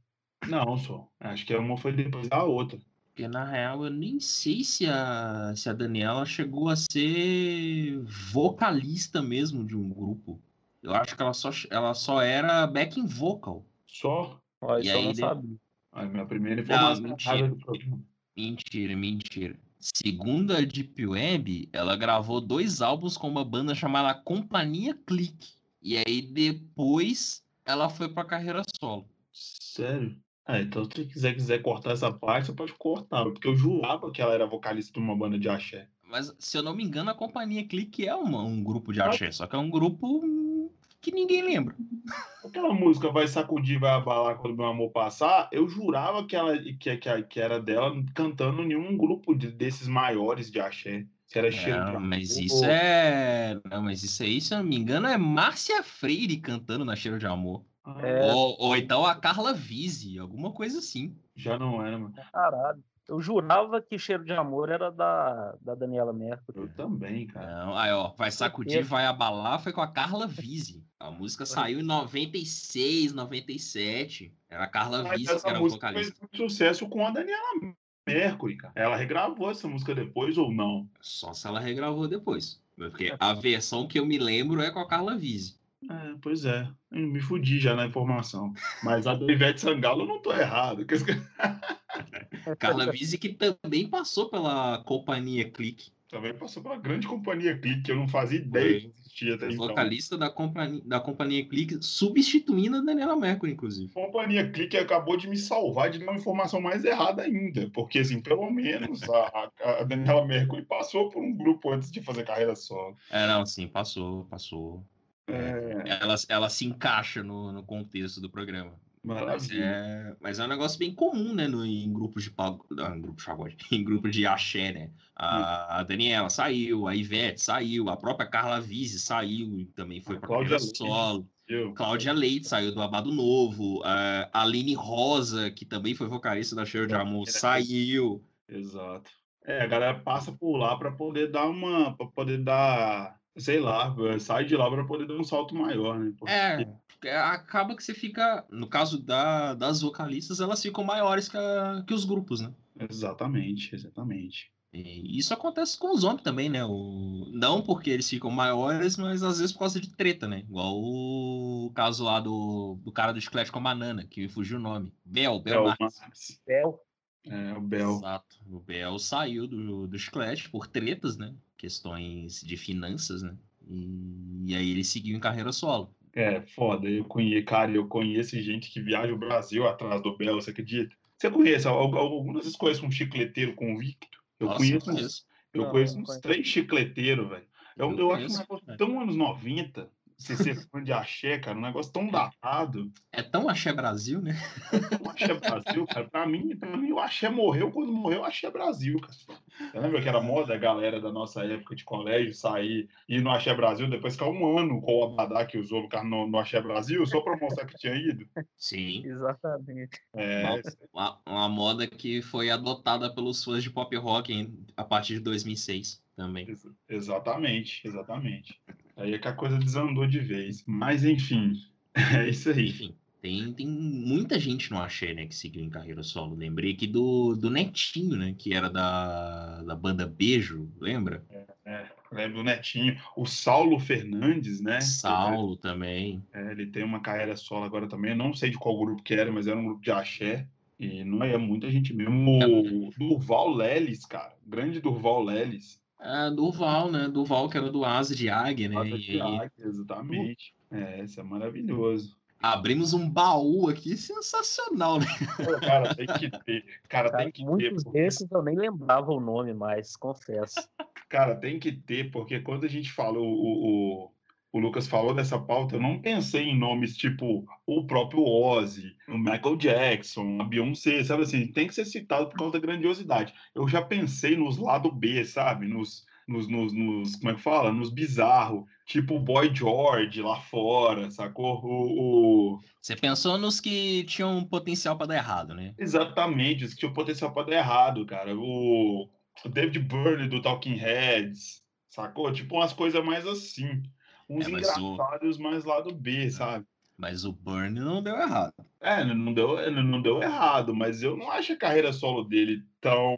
Não, só. Acho que uma foi depois da outra. Porque na real eu nem sei se a, se a Daniela chegou a ser vocalista mesmo de um grupo. Eu acho que ela só, ela só era backing vocal. Só. Ó, E aí, não de- sabia. A minha primeira informação mentira. do programa. Mentira, mentira. Segundo a Deep Web, ela gravou dois álbuns com uma banda chamada Companhia Clique. E aí depois ela foi pra carreira solo. Sério? Ah, então se você quiser, quiser cortar essa parte, você pode cortar. Porque eu jurava que ela era vocalista de uma banda de axé. Mas se eu não me engano, a Companhia Clique é uma- um grupo de axé, só que é um grupo que ninguém lembra. Aquela música Vai Sacudir, Vai Abalar Quando Meu Amor Passar, eu jurava que, ela, que, que, que era dela cantando em um grupo de- desses maiores de axé. Que era cheiro de Não, mas amor. isso é. Não, mas isso aí, se eu não me engano, é Márcia Freire cantando na Cheiro de Amor. É. Ou, ou então a Carla Vise, alguma coisa assim. Já não era, mano. Caralho. Eu jurava que Cheiro de Amor era da, da Daniela Mercury. Eu também, cara. Não, aí, ó, vai sacudir, vai abalar, foi com a Carla Vise. A música saiu em 96, 97. Era a Carla Mas Vise que era música fez vocalista. muito sucesso com a Daniela Mercury, cara. Ela regravou essa música depois ou não? Só se ela regravou depois. Porque a versão que eu me lembro é com a Carla Vise. É, pois é. Eu me fudi já na informação. Mas a do Ivete Sangalo eu não tô errado. Carla Vise que também passou pela companhia Clique. Também passou pela grande companhia Clique, que eu não fazia ideia Foi. que existia até então. Vocalista da companhia, da companhia Clique, substituindo a Daniela Mercury, inclusive. Companhia Clique acabou de me salvar de dar uma informação mais errada ainda. Porque, assim, pelo menos a, a- a Daniela Mercury passou por um grupo antes de fazer carreira solo. É, não, sim, passou, passou. É, Ela, ela se encaixa no, no contexto do programa. Mas é, mas é um negócio bem comum, né? No, em grupos de pagode. Em grupo de pagode. Em grupo de axé, né? A, a Daniela saiu, a Ivete saiu, a própria Carla Vise saiu e também foi para carreira Leite. solo. Eu, Cláudia Leite saiu do Abado Novo. A Aline Rosa, que também foi vocalista da Cheiro de Amor, saiu. Exato. É, a galera passa por lá para poder dar uma. para poder dar. Sei lá, sai de lá para poder dar um salto maior, né? Porque- É, porque acaba que você fica. No caso da, das vocalistas, elas ficam maiores que, a- que os grupos, né? Exatamente, exatamente. E isso acontece com os homens também, né? O... Não porque eles ficam maiores, mas às vezes por causa de treta, né? Igual o caso lá do, do cara do chiclete com a banana, que me fugiu o nome. Bel, Bel, Bel Marques. Marques. Bel. É, o Bel. Exato. O Bel saiu do, do chiclete por tretas, né? Questões de finanças, né? E, e aí ele seguiu em carreira solo. É, foda. Eu conheço, cara, eu conheço gente que viaja o Brasil atrás do Bel, você acredita? Você conhece? al- al- Algumas vezes conhece um chicleteiro convicto? Eu Nossa, conheço, uns- conheço. eu Não, conheço não uns conheço. três chicleteiros, velho. Eu, Eu eu acho um conheço, negócio velho. tão anos 90, você ser fã de axé, cara, um negócio tão datado. É tão axé Brasil, né? O Axé Brasil, cara, pra mim, pra mim, o Axé morreu quando morreu o Axé Brasil, cara. Você lembra que era moda a galera da nossa época de colégio sair e ir no Axé Brasil, depois ficar um ano com o Abadá que usou no, car- no, no Axé Brasil, só pra mostrar que tinha ido? Sim. Exatamente. É, Uma, uma moda que foi adotada pelos fãs de pop rock a partir de 2006 também. ex- exatamente, exatamente. Aí é que a coisa desandou de vez. Mas, enfim, é isso aí. Enfim, tem, tem muita gente no axé, né, que seguiu em carreira solo. Lembrei aqui do, do Netinho, né, que era da, da banda Beijo, lembra? É, lembro do Netinho. O Saulo Fernandes, né? Saulo também. É, ele tem uma carreira solo agora também. Eu não sei de qual grupo que era, mas era um grupo de axé. E não é muita gente mesmo. O Durval Lelis, cara. Grande Durval Lelis. Ah, Durval, né? Durval, que era do Asa de Águia, né? Asa de águia, exatamente. É, isso é maravilhoso. abrimos um baú aqui sensacional, né? Pô, Cara, tem que ter. Cara, Cara, tem que ter. muitos porque- desses eu nem lembrava o nome mais, confesso. Cara, tem que ter, porque quando a gente falou, o, o, o Lucas falou dessa pauta, eu não pensei em nomes tipo o próprio Ozzy, o Michael Jackson, a Beyoncé, sabe assim? Tem que ser citado por causa da grandiosidade. Eu já pensei nos lado B, sabe? Nos, nos, nos, nos como é que fala? Nos bizarros. Tipo o Boy George lá fora, sacou? O, o... Você pensou nos que tinham potencial para dar errado, né? Exatamente, os que tinham potencial para dar errado, cara. O, o David Byrne do Talking Heads, sacou? Tipo umas coisas mais assim. Uns É, mas engraçados mais lado B, sabe? Mas o Burn não deu errado. É, não deu, não deu errado, mas eu não acho a carreira solo dele tão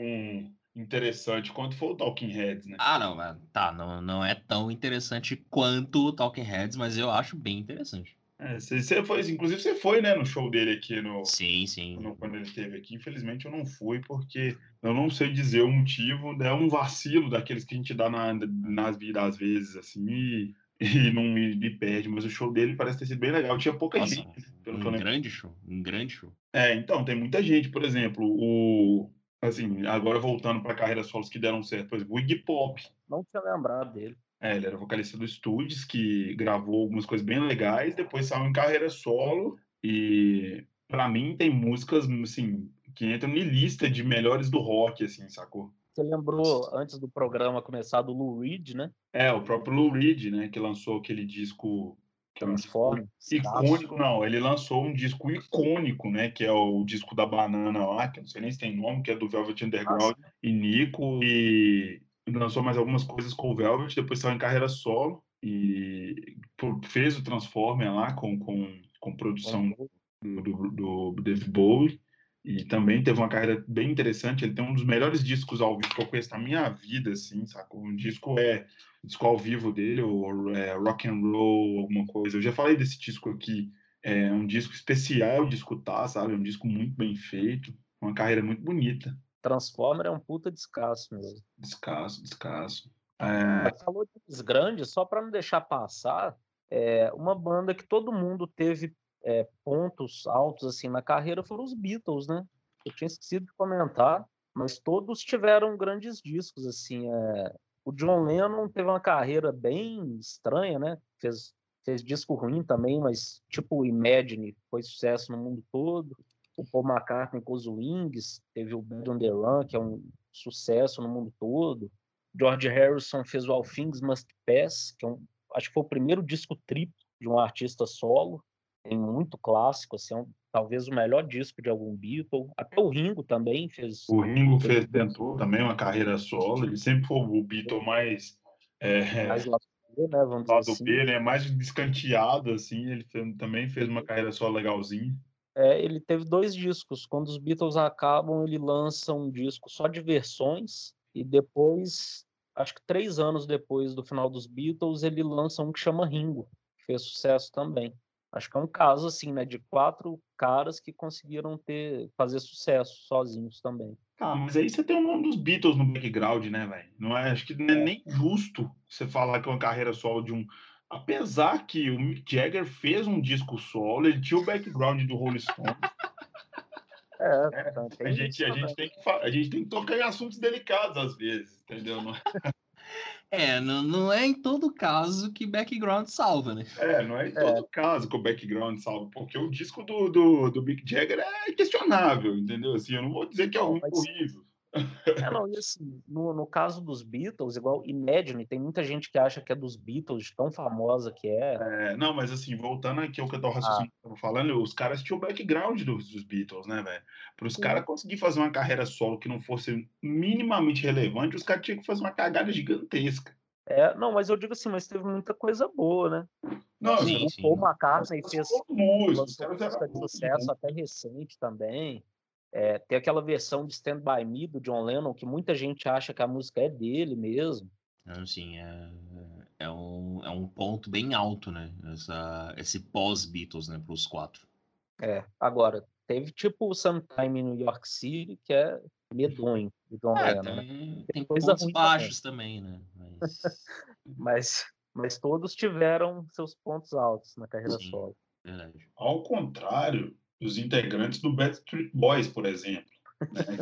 interessante quanto foi o Talking Heads, né? Ah, não, mas tá, não, não é tão interessante quanto o Talking Heads, mas eu acho bem interessante. É, você, você foi, inclusive você foi, né, no show dele aqui no, Sim, sim. no- quando ele esteve aqui. Infelizmente eu não fui porque eu não sei dizer o motivo. É um vacilo daqueles que a gente dá na, nas vidas às vezes, assim, e, e não me, me perde. Mas o show dele parece ter sido bem legal. Tinha pouca Nossa, gente, pelo que eu um lembro. grande show, um grande show. É, então, tem muita gente, por exemplo, o. Assim, agora voltando para carreiras solos que deram certo, por exemplo, o Iggy Pop. Não tinha lembrado dele. É, ele era vocalista do Studios, que gravou algumas coisas bem legais, depois saiu em carreira solo, e para mim tem músicas, assim, que entram em lista de melhores do rock, assim, sacou? Você lembrou, antes do programa começar, do Lou Reed, né? É, o próprio Lou Reed, né, que lançou aquele disco... Que é um disco icônico, não, ele lançou um disco icônico, né, que é o disco da Banana lá, que eu não sei nem se tem nome, que é do Velvet Underground e Nico, e lançou mais algumas coisas com o Velvet, depois saiu em carreira solo e fez o Transformer lá com, com, com produção do, do, do Dave Bowie e também teve uma carreira bem interessante. Ele tem um dos melhores discos ao vivo que eu conheço na minha vida, assim, sacou? Um disco é o disco ao vivo dele, o é, Rock and Roll, alguma coisa. Eu já falei desse disco aqui. É um disco especial de escutar, sabe? É um disco muito bem feito, uma carreira muito bonita. Transformer é um puta descasso mesmo. Descasso, descasso. É, falou de grandes, só para não deixar passar, é, uma banda que todo mundo teve é, pontos altos assim na carreira foram os Beatles, né? Eu tinha esquecido de comentar, mas todos tiveram grandes discos assim. é, O John Lennon teve uma carreira bem estranha, né? Fez, fez disco ruim também, mas tipo Imagine foi sucesso no mundo todo. O Paul McCartney com os Wings, teve o Bad on the Run, que é um sucesso no mundo todo. George Harrison fez o All Things Must Pass, que é um, acho que foi o primeiro disco triplo de um artista solo. Tem muito clássico, assim, é um- talvez o melhor disco de algum Beatle. Até o Ringo também fez. o Ringo fez, tentou também uma carreira solo, ele sempre foi o Beatle mais. É, mais lado B, né, vamos dizer assim. B, né? Mais descanteado, assim. Ele também fez uma carreira só legalzinha. É, ele teve dois discos. Quando os Beatles acabam, ele lança um disco só de versões e depois, acho que três anos depois do final dos Beatles, ele lança um que chama Ringo, que fez sucesso também. Acho que é um caso assim, né, de quatro caras que conseguiram ter fazer sucesso sozinhos também. Tá, mas aí você tem o nome dos Beatles no background, né, velho? Não é, acho que não é nem justo você falar que é uma carreira solo de um. Apesar que o Mick Jagger fez um disco solo, ele tinha o background do Rolling Stone. É, então, A gente, a, gente tem que, a gente tem que tocar em assuntos delicados às vezes, entendeu? É, não, não é em todo caso que background salva, né? é, não é em todo caso que o background salva, porque o disco do, do, do Mick Jagger é questionável, entendeu? Assim, eu não vou dizer que é ruim, mas- horrível. É, não, e assim, no, no caso dos Beatles, igual Imagine, tem muita gente que acha que é dos Beatles, tão famosa que é. É, não, mas assim, voltando aqui ao que eu Ah. tava raciocínio tava falando, os caras tinham o background dos, dos Beatles, né, velho? Para os Sim. caras conseguirem fazer uma carreira solo que não fosse minimamente relevante, os caras tinham que fazer uma cagada gigantesca. É, não, mas eu digo assim, mas teve muita coisa boa, né? Não, Sim, os o Paul McCartney caras fez música de sucesso até recente também. É, tem aquela versão de Stand By Me do John Lennon, que muita gente acha que a música é dele mesmo. Então, assim, é, é, um, é um ponto bem alto, né? Essa, esse pós-Beatles, né? Para os quatro. É, agora, teve tipo o Sometime in New York City, que é medonho do John É, Lennon, né? tem, tem coisa pontos baixos também, né? Mas, Mas, mas todos tiveram seus pontos altos na carreira Sim. solo. verdade. Ao contrário dos integrantes do Backstreet Boys, por exemplo. né,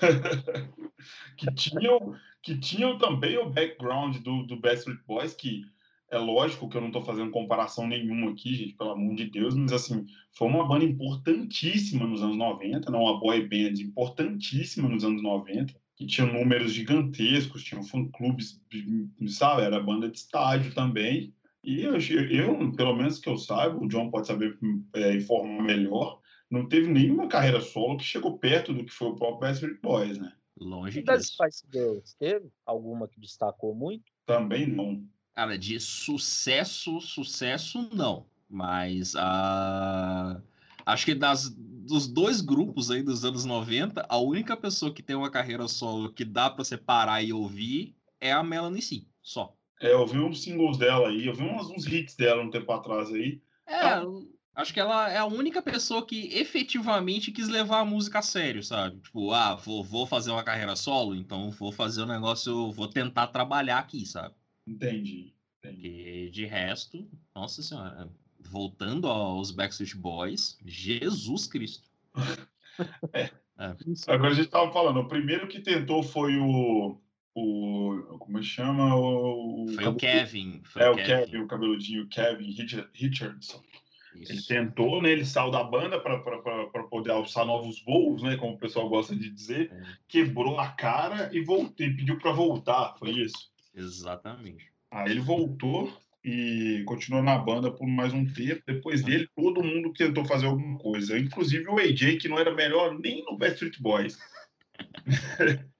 que, tinham, que tinham também o background do, do Backstreet Boys, que é lógico que eu não estou fazendo comparação nenhuma aqui, gente, pelo amor de Deus, mas assim, foi uma banda importantíssima nos anos 90, não uma boy band importantíssima nos anos 90, que tinham números gigantescos, tinham fã-clubes, sabe? Era banda de estádio também. E eu, eu, pelo menos que eu saiba, o John pode saber é, informar melhor, não teve nenhuma carreira solo que chegou perto do que foi o próprio Backstreet Boys, né? Longe E das disso. Spice Girls, teve alguma que destacou muito? Também não. Cara, de sucesso, sucesso não. Mas a. Acho que das, dos dois grupos aí dos anos 90, a única pessoa que tem uma carreira solo que dá pra você parar e ouvir é a Melanie C. Só. É, eu vi uns singles dela aí, eu vi uns, uns hits dela um tempo atrás aí. É, acho que ela é a única pessoa que efetivamente quis levar a música a sério, sabe? Tipo, ah, vou, vou fazer uma carreira solo, então vou fazer um negócio, vou tentar trabalhar aqui, sabe? Entendi. de resto, nossa senhora, voltando aos Backstreet Boys, Jesus Cristo. Agora a gente tava falando, o primeiro que tentou foi o. o como é chama? O, Foi o Kevin. Foi É, o Kevin, o cabeludinho Kevin Richard- Richardson. Isso. Ele tentou, né? Ele saiu da banda para poder alçar novos voos, né? Como o pessoal gosta de dizer. É. Quebrou a cara e voltou, e pediu para voltar. Foi isso. Exatamente. Aí ele voltou e continuou na banda por mais um tempo. Depois dele, todo mundo tentou fazer alguma coisa, inclusive o AJ, que não era melhor nem no Backstreet Boys.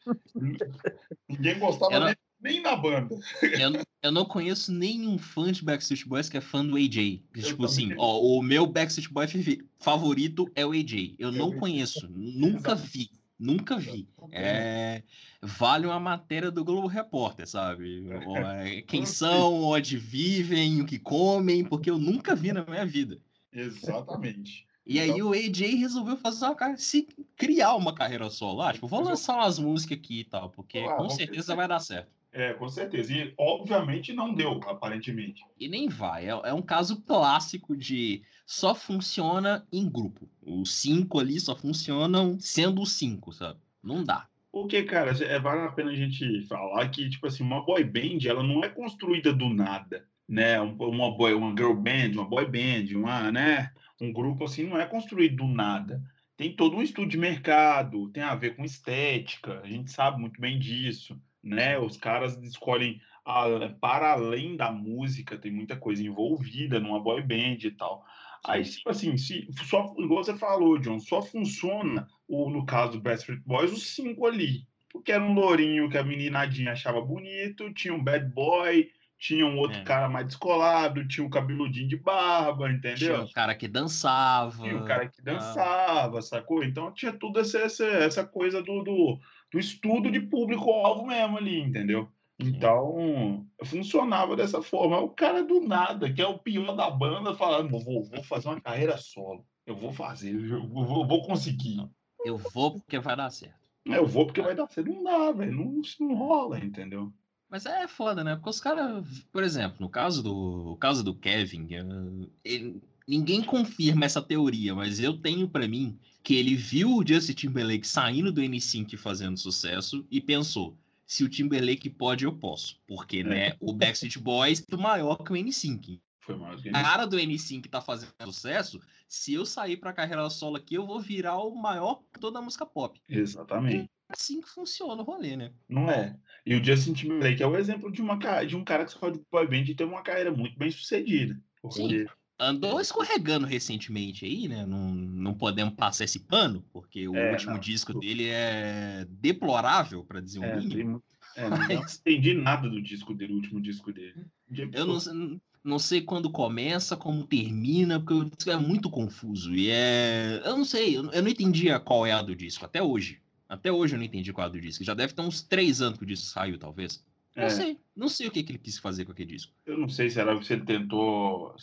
Ninguém gostava Era- dele nem na banda. Eu, não- eu não conheço nenhum fã de Backstreet Boys que é fã do AJ. Eu tipo assim, ó, o meu Backstreet Boy fi- favorito é o AJ. Eu não também. conheço, nunca vi, nunca vi. É, vale uma matéria do Globo Repórter, sabe? É, Quem são, onde vivem, o que comem, porque eu nunca vi na minha vida. Exatamente. E aí Então- o AJ resolveu fazer uma carreira, se criar uma carreira solo. Ah, tipo, vou lançar umas músicas aqui e tal, porque Ah, com certeza vai dar certo. É, com certeza. E obviamente não deu, aparentemente. E nem vai. É, é um caso clássico de só funciona em grupo. Os cinco ali só funcionam sendo os cinco, sabe? Não dá. Porque, cara, é, vale a pena a gente falar que, tipo assim, uma boy band, ela não é construída do nada, né? Um- Uma boy, uma girl band, uma boy band, uma, né? Um grupo assim não é construído do nada. Tem todo um estudo de mercado, tem a ver com estética, a gente sabe muito bem disso, né? Os caras escolhem a- para além da música, tem muita coisa envolvida numa boy band e tal. Aí, tipo assim, se, só, igual você falou, John, só funciona, o, no caso do Backstreet Boys, os cinco ali. Porque era um lourinho que a meninadinha achava bonito, tinha um bad boy, tinha um outro É. cara mais descolado, tinha um cabeludinho de barba, Tinha entendeu? o cara que dançava. Tinha o cara que ah, dançava, sacou? Então tinha tudo essa, essa, essa coisa do, do, do estudo de público-alvo mesmo ali, entendeu? Então, funcionava dessa forma. O cara do nada, que é o pior da banda, falando: vou, vou fazer uma carreira solo. Eu vou fazer, eu vou, vou conseguir. Eu vou porque vai dar certo. Eu vou porque vai dar certo. Não dá, velho. Não, não rola, entendeu? Mas é foda, né? Porque os caras, por exemplo, no caso do, caso do Kevin, eh, ele- ninguém confirma essa teoria, mas eu tenho pra mim que ele viu o Justin Timberlake saindo do N5 e fazendo sucesso e pensou: se o Timberlake pode, eu posso. Porque, né, o Backstreet Boys é maior que o N5. Foi mais que A cara do N5 tá fazendo sucesso, se eu sair pra carreira solo aqui, eu vou virar o maior que toda a música pop. Exatamente. É assim que funciona o rolê, né? Não é. E o Justin Timberlake é o exemplo de, uma, de um cara que saiu de boy band e teve uma carreira muito bem sucedida. Porque Andou escorregando recentemente aí, né? Não, não podemos passar esse pano, porque o É, último não. disco dele é deplorável, pra dizer o é, mínimo. tem é, não Mas- entendi nada do disco dele, o último disco dele. Eu não, sei- não sei quando começa, como termina, porque o disco é muito confuso. E é. Eu não sei, eu, não entendi a qual é a do disco, até hoje. Até hoje eu não entendi qual é do disco. Já deve ter uns três anos que o disco saiu, talvez. Não É, sei. Não sei o que, que ele quis fazer com aquele disco. eu não sei se era se ele tentou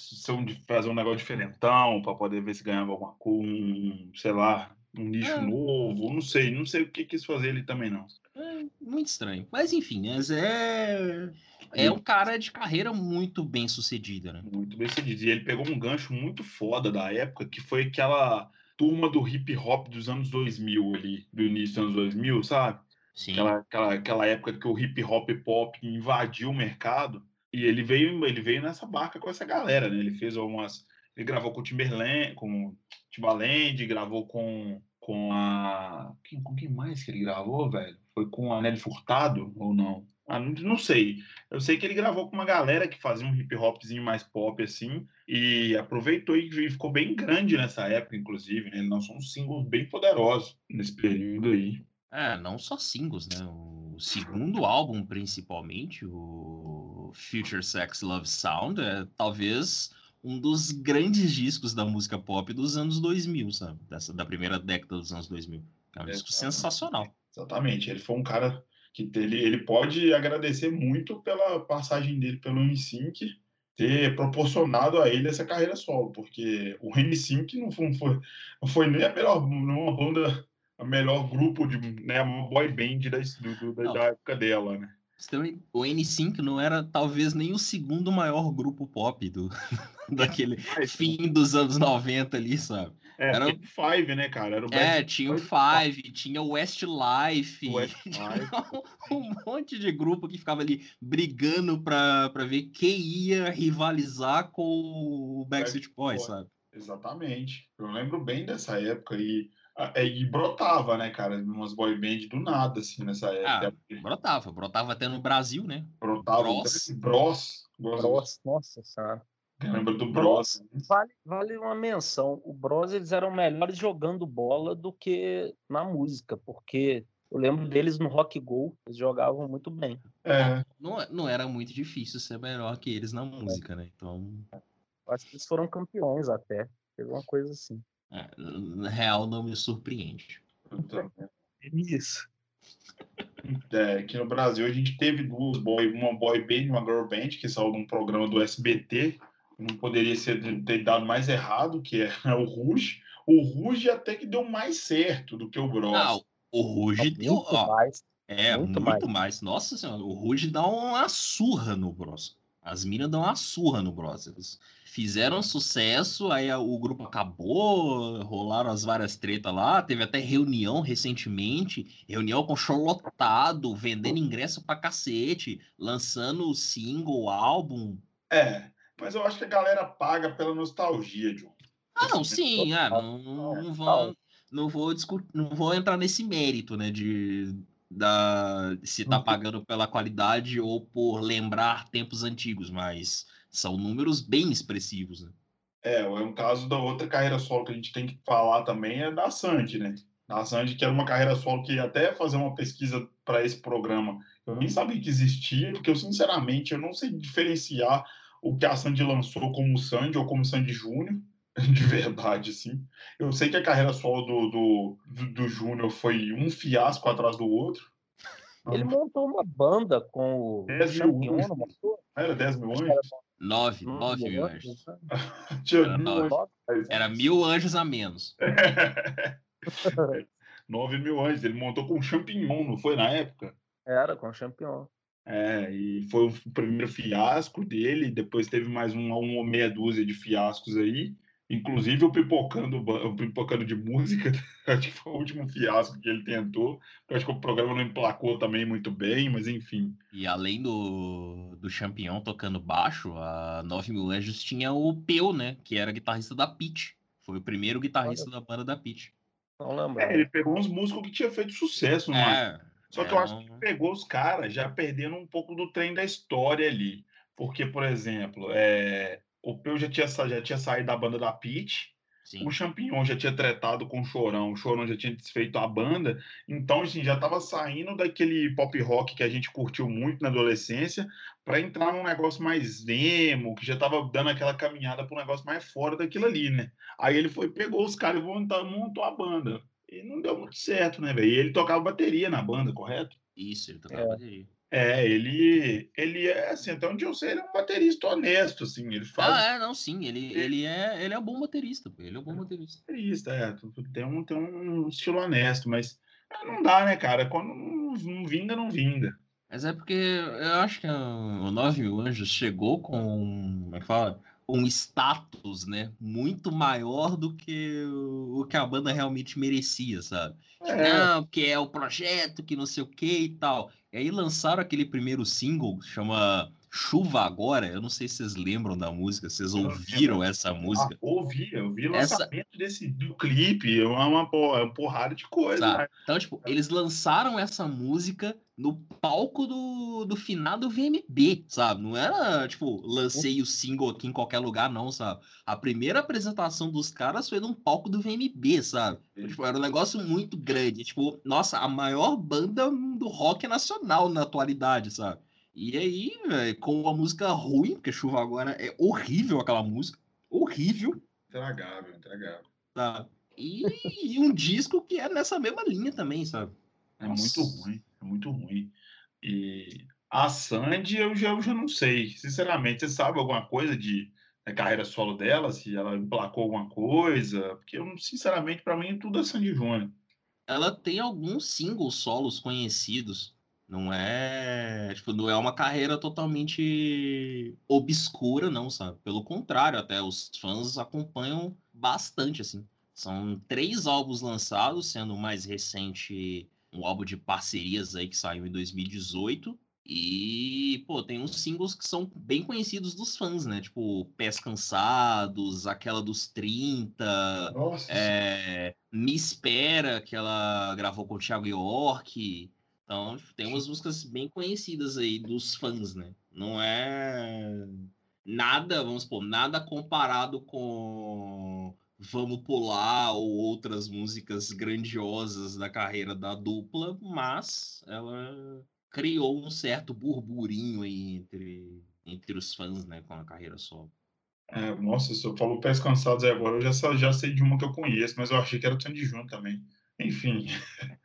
fazer um negócio diferentão para poder ver se ganhava alguma coisa, um, sei lá, um nicho É. novo. Não sei, não sei o que quis fazer ele também não. É muito estranho. Mas enfim, mas é. É um cara de carreira muito bem sucedida, né? Muito bem sucedido. E ele pegou um gancho muito foda da época, que foi aquela turma do hip hop dos anos 2000 ali, do início dos anos 2000, sabe? Sim. Aquela, aquela, aquela época que o hip hop pop invadiu o mercado. E ele veio, ele veio nessa barca com essa galera, né? Ele fez algumas. Ele gravou com o Timberland, com Timbaland, gravou com, com a. Quem, com quem mais que ele gravou, velho? Foi com a Nelly Furtado ou não? Ah, não, sei. Eu sei que ele gravou com uma galera que fazia um hip hopzinho mais pop assim e aproveitou e ficou bem grande nessa época, inclusive. Né? Ele lançou uns singles bem poderosos nesse período aí. É, não só singles, né? O segundo álbum, principalmente, o Future Sex Love Sound, é talvez um dos grandes discos da música pop dos anos 2000, sabe? Dessa, da primeira década dos anos 2000. É um disco sensacional. Exatamente. Ele foi um cara que ele, ele pode agradecer muito pela passagem dele pelo NSYNC ter proporcionado a ele essa carreira solo, porque o NSYNC não foi, não foi nem a melhor, não uma banda, a melhor grupo de, né, uma boy band da, do, da, da época dela, né? O N5 não era talvez nem o segundo maior grupo pop do daquele fim dos anos 90 ali, sabe? É, era o Five, né, cara? Era o é, tinha o Five, tinha o Westlife, Westlife. um monte de grupo que ficava ali brigando pra, pra ver quem ia rivalizar com o Backstreet Boys, sabe? Exatamente. Eu lembro bem dessa época e é, e brotava, né, cara? Umas boy band do nada, assim, nessa época. Ah, brotava, brotava até no Brasil, né? Brotava. Bros. Bros. Bros. Nossa Lembra do Bros? Vale, vale uma menção. O Bros, eles eram melhores jogando bola do que na música, porque eu lembro deles no Rock Go, eles jogavam muito bem. É. Não, não era muito difícil ser melhor que eles na música, né? Então. Acho que eles foram campeões até. Teve uma coisa assim. É, na real, não me surpreende. Isso. É, aqui no Brasil a gente teve duas boy, uma boy band e uma girl band que saiu de um programa do SBT. Não poderia ser ter dado mais errado, que é o Ruge. O Ruge até que deu mais certo do que o Bros. Não, o Ruge deu. Ó, mais. É, muito, muito mais. mais. Nossa senhora, o Ruge dá uma surra no Bros. As minas dão uma surra no Bros. Eles fizeram sucesso, aí o grupo acabou, rolaram as várias tretas lá, teve até reunião recentemente, reunião com show lotado, vendendo ingresso pra cacete, lançando single, álbum. É, mas eu acho que a galera paga pela nostalgia, John. Ah, não, sim, ah, não, não, vou, não, vou discutir, não vou entrar nesse mérito, né, de da, se tá pagando pela qualidade ou por lembrar tempos antigos, mas são números bem expressivos, né? É, é um caso da outra carreira solo que a gente tem que falar também é da Sandy, né? A Sandy, que era uma carreira solo que até fazer uma pesquisa para esse programa, eu nem sabia que existia, porque eu, sinceramente, eu não sei diferenciar o que a Sandy lançou como Sandy ou como Sandy Júnior, de verdade, sim. Eu sei que a carreira solo do, do, do, do Júnior foi um fiasco atrás do outro. Ele montou uma banda com o 10 mil anjos. Era 10 mil anjos? 9, 9 mil anjos. Era, mil Era mil anjos a menos. 9 mil anjos. Ele montou com champignon, não foi na época? Era, com champignon. É, e foi o primeiro fiasco dele, depois teve mais uma, uma meia dúzia de fiascos aí. Inclusive o pipocando, o pipocando de música, acho que foi o último fiasco que ele tentou. Eu acho que o programa não emplacou também muito bem, mas enfim. E além do, do Champignon tocando baixo, a 9 Mil Anjos tinha o Peu, né? Que era guitarrista da Pit. Foi o primeiro guitarrista Olha. da banda da Pit. Não lembro. É, ele pegou uns músicos que tinha feito sucesso, é, Só que é eu acho que pegou os caras já perdendo um pouco do trem da história ali. Porque, por exemplo, é, o Peu já tinha, já tinha saído da banda da Pit. O Champignon já tinha tretado com o Chorão, o Chorão já tinha desfeito a banda, então assim, já estava saindo daquele pop rock que a gente curtiu muito na adolescência para entrar num negócio mais emo, que já estava dando aquela caminhada para um negócio mais fora daquilo ali, né? Aí ele foi, pegou os caras e montou, montou a banda. E não deu muito certo, né, velho? E ele tocava bateria na banda, correto? Isso, ele tocava é. bateria. É, ele, ele é assim, até onde eu sei, ele é um baterista honesto, assim, ele faz. Ah, é, não, sim, ele, ele é, ele é um bom baterista, ele é um bom baterista. Baterista, é, tem um, tem um estilo honesto, mas ah, não dá, né, cara? Quando não, não vinga, não vinga. Mas é porque eu acho que o Nove Mil Anjos chegou com, como é que fala? Um status, né, muito maior do que o, que a banda realmente merecia, sabe? É. Não, porque é o projeto, que não sei o que e tal. E aí lançaram aquele primeiro single, chama Chuva Agora, eu não sei se vocês lembram da música, vocês ouviram essa música? Ah, ouvi, eu vi o essa... lançamento desse, do clipe, é uma, uma, uma porrada de coisa. Tá. Né? Então, tipo, eles lançaram essa música no palco do, do finado VMB, sabe? Não era, tipo, lancei o single aqui em qualquer lugar, não, sabe? A primeira apresentação dos caras foi num palco do VMB, sabe? Então, tipo, era um negócio muito grande. Tipo, nossa, a maior banda do rock nacional na atualidade, sabe? E aí, com a música ruim, porque Chuva Agora é horrível aquela música. Horrível. Intragável, intragável. Tá. E, e um disco que é nessa mesma linha também, sabe? É Nossa. muito ruim, é muito ruim. E a Sandy eu já, eu já não sei. Sinceramente, você sabe alguma coisa de da carreira solo dela? Se ela emplacou alguma coisa? Porque, eu, sinceramente, para mim, tudo é Sandy Júnior. Ela tem alguns singles solos conhecidos. Não é, tipo, não é uma carreira totalmente obscura, não, sabe? Pelo contrário, até os fãs acompanham bastante, assim. São três álbuns lançados, sendo o mais recente um álbum de parcerias aí que saiu em 2018. E, pô, tem uns singles que são bem conhecidos dos fãs, né? Tipo, Pés Cansados, aquela dos 30, é, Me Espera, que ela gravou com o Thiago York. Então, tipo, tem umas músicas bem conhecidas aí dos fãs, né? Não é nada, vamos supor, nada comparado com Vamos Pular ou outras músicas grandiosas da carreira da dupla, mas ela criou um certo burburinho aí entre, entre os fãs, né, com a carreira solo. É, nossa, você falou Pés Cansados aí agora, eu já, já sei de uma que eu conheço, mas eu achei que era o Sandy Júnior também. Enfim.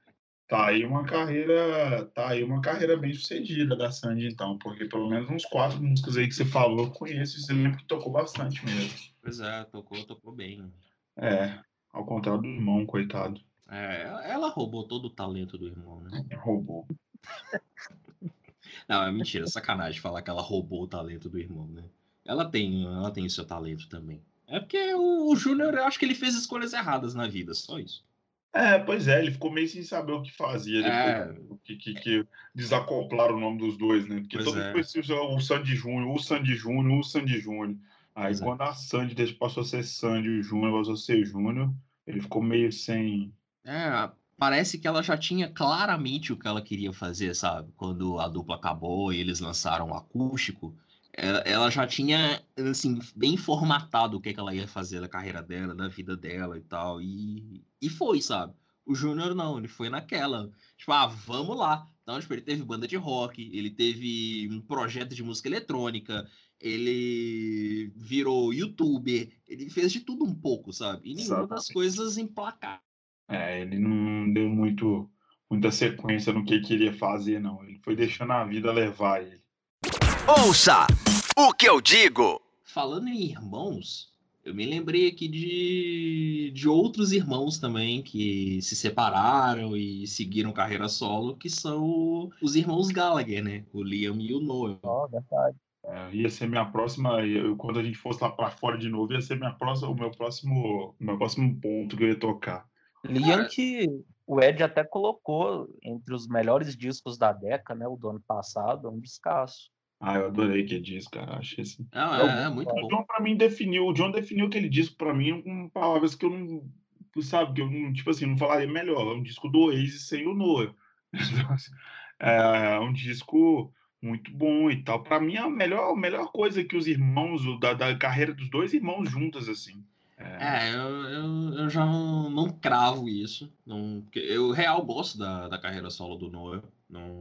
Tá aí uma carreira, tá aí uma carreira bem sucedida da Sandy, então, porque pelo menos uns quatro músicas aí que você falou, eu conheço e você lembra que tocou bastante mesmo. Pois é, tocou, tocou bem. É, ao contrário do irmão, coitado. É, ela roubou todo o talento do irmão, né? Roubou. Não, é mentira, sacanagem falar que ela roubou o talento do irmão, né? Ela tem, ela tem o seu talento também. É porque o, o Júnior, eu acho que ele fez escolhas erradas na vida, só isso. É, pois é, ele ficou meio sem saber o que fazia depois é. que, que, que desacoplaram o nome dos dois, né? Porque pois todo é. mundo conhecia o Sandy Júnior, o Sandy Júnior, o Sandy Júnior. Aí pois é. quando é. a Sandy passou a ser Sandy Júnior, passou a ser Júnior, ele ficou meio sem. É, parece que ela já tinha claramente o que ela queria fazer, sabe? Quando a dupla acabou e eles lançaram o acústico ela já tinha, assim, bem formatado o que, que ela ia fazer da carreira dela, da vida dela e tal. E, e foi, sabe? O Júnior não, ele foi naquela. Tipo, ah, vamos lá. Então, tipo, ele teve banda de rock, ele teve um projeto de música eletrônica, ele virou youtuber, ele fez de tudo um pouco, sabe? E nenhuma das coisas emplacar. É, ele não deu muito, muita sequência no que queria fazer, não. Ele foi deixando a vida levar ele. Ouça o que eu digo. Falando em irmãos, eu me lembrei aqui de, de outros irmãos também que se separaram e seguiram carreira solo, que são os irmãos Gallagher, né? O Liam e o Noah. Oh, verdade. É, ia ser minha próxima, eu, quando a gente fosse lá para fora de novo, ia ser minha próxima, o meu próximo, meu próximo ponto que eu ia tocar. Liam que o Ed até colocou entre os melhores discos da década, né, o do ano passado, um descasso. Ah, eu adorei que disco, cara. Achei assim. Não, é, é, muito bom. O John, pra mim, definiu. O John definiu aquele disco pra mim com palavras que eu não. Sabe, que eu não, tipo assim, não falaria melhor. É um disco do Oasis sem o Noah. Assim, é um disco muito bom e tal. Pra mim, é a melhor, a melhor coisa que os irmãos, da, da carreira dos dois irmãos juntos, assim. É, é eu, eu, eu, já não, não cravo isso. Não, eu real gosto da, da carreira solo do Noah. Não,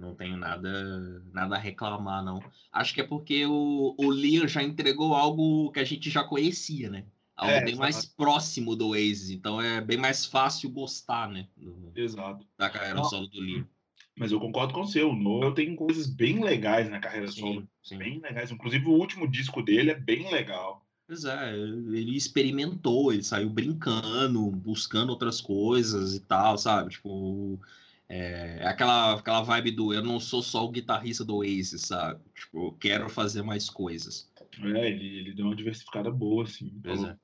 não tenho nada, nada a reclamar, não. Acho que é porque o, o Liam já entregou algo que a gente já conhecia, né? Algo é, bem exato. mais próximo do Oasis, então é bem mais fácil gostar, né? Do, exato. Da carreira não, solo do Liam. Mas eu concordo com você, o Noel tem coisas bem legais na carreira sim, solo. Sim. Bem legais. Inclusive, o último disco dele é bem legal. Pois é, ele experimentou, ele saiu brincando, buscando outras coisas e tal, sabe? Tipo, é, aquela, aquela vibe do eu não sou só o guitarrista do Oasis, sabe? Tipo, eu quero fazer mais coisas. É, ele, ele deu uma diversificada boa, assim. Pois é.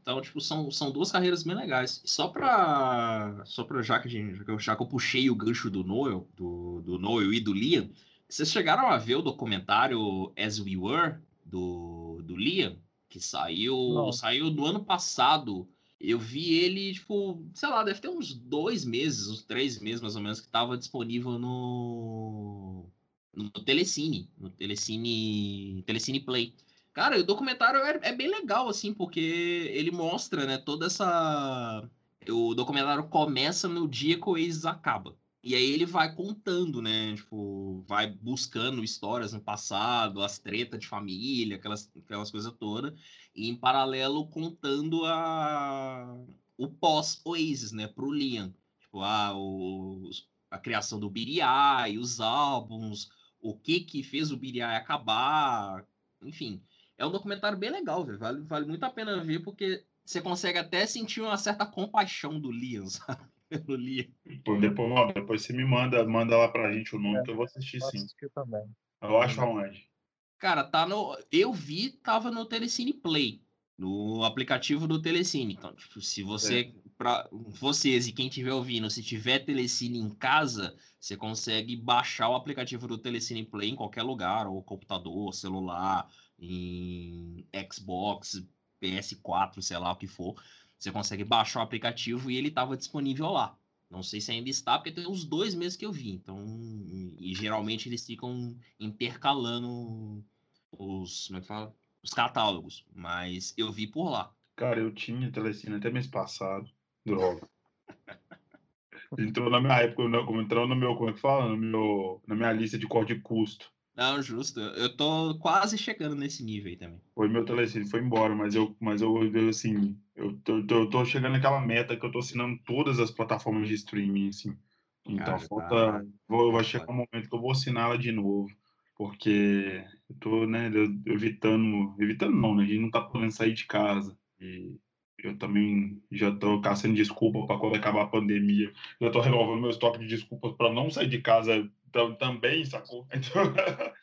Então, tipo, são, são duas carreiras bem legais. E só pra. Só pra já que, já que, eu, já que eu puxei o gancho do Noel, do, do Noel e do Liam, vocês chegaram a ver o documentário As We Were, do, do Liam, que saiu, saiu no ano passado. Eu vi ele, tipo, sei lá, deve ter uns dois meses, uns três meses mais ou menos, que estava disponível no, no Telecine, no Telecine, Telecine Play. Cara, o documentário é, é, bem legal, assim, porque ele mostra, né, toda essa... O documentário começa no dia que o ex acaba. E aí ele vai contando, né? Tipo, vai buscando histórias no passado, as tretas de família, aquelas, aquelas coisas todas. E em paralelo contando a, o pós-Oasis, né? Pro Liam. Tipo, ah, o, a criação do BDI, os álbuns, o que que fez o BDI acabar. Enfim, é um documentário bem legal, velho. Vale, vale muito a pena ver, porque você consegue até sentir uma certa compaixão do Liam, sabe? Pelo Liam. Depois, depois você me manda, manda lá pra gente o nome, é, que eu vou assistir sim. Assistir também. Eu acho aonde? Cara, tá no. Eu vi, tava no Telecine Play, no aplicativo do Telecine. Então, tipo, se você. É. Pra vocês e quem estiver ouvindo, se tiver Telecine em casa, você consegue baixar o aplicativo do Telecine Play em qualquer lugar, ou computador, celular, em Xbox, PS4, sei lá o que for. Você consegue baixar o aplicativo e ele estava disponível lá. Não sei se ainda está, porque tem uns dois meses que eu vi. Então, e geralmente eles ficam intercalando os, como é que fala? Os catálogos. Mas eu vi por lá. Cara, eu tinha telecine até mês passado. Droga. entrou na minha época, entrou no meu, como é que fala? No meu, na minha lista de código de custo. Não, justo. Eu tô quase chegando nesse nível aí também. Foi meu telecine, foi embora, mas eu, mas eu, eu assim, eu tô, eu tô chegando naquela meta que eu tô assinando todas as plataformas de streaming, assim. Então Cara, falta. Tá... Vou, vai chegar um momento que eu vou assinar ela de novo. Porque eu tô, né, evitando. Evitando não, né? A gente não tá podendo sair de casa. E eu também já tô caçando desculpa para quando acabar a pandemia. Já tô renovando meu estoque de desculpas para não sair de casa também, sacou?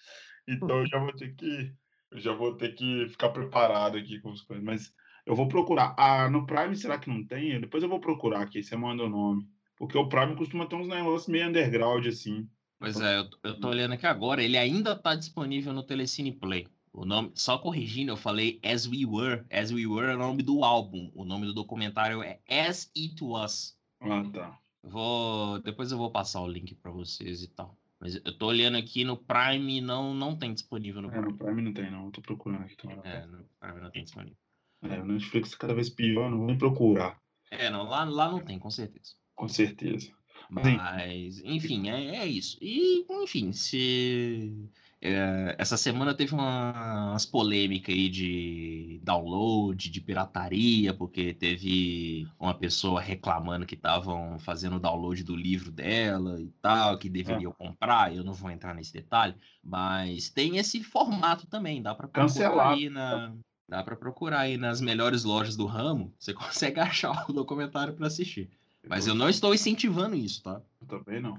Então, então eu já vou ter que eu já vou ter que ficar preparado aqui com as coisas, mas eu vou procurar. Ah, no Prime será que não tem? Depois eu vou procurar aqui, você manda o nome. Porque o Prime costuma ter uns negócios meio underground assim. Pois é, eu, eu tô olhando aqui agora, ele ainda tá disponível no Telecine Play. O nome, só corrigindo, eu falei As We Were. As We Were é o nome do álbum. O nome do documentário é As It Was. Ah, tá. Vou, depois eu vou passar o link para vocês e tal. Mas eu tô olhando aqui no Prime, não, não tem disponível no Prime. É, no Prime não tem, não. Eu tô procurando aqui também. É, no Prime não tem disponível. É, o Netflix é cada vez pior, não vou nem procurar. É, não, lá, lá não tem, com certeza. Com certeza. Mas, enfim, é, é isso. E, enfim, se é, essa semana teve uma, umas polêmicas aí de download, de pirataria, porque teve uma pessoa reclamando que estavam fazendo download do livro dela e tal, que deveriam é. comprar. Eu não vou entrar nesse detalhe, mas tem esse formato também. Dá para procurar aí na, dá para procurar aí nas melhores lojas do ramo. Você consegue achar o documentário para assistir. Mas eu não estou incentivando isso, tá? Eu também não.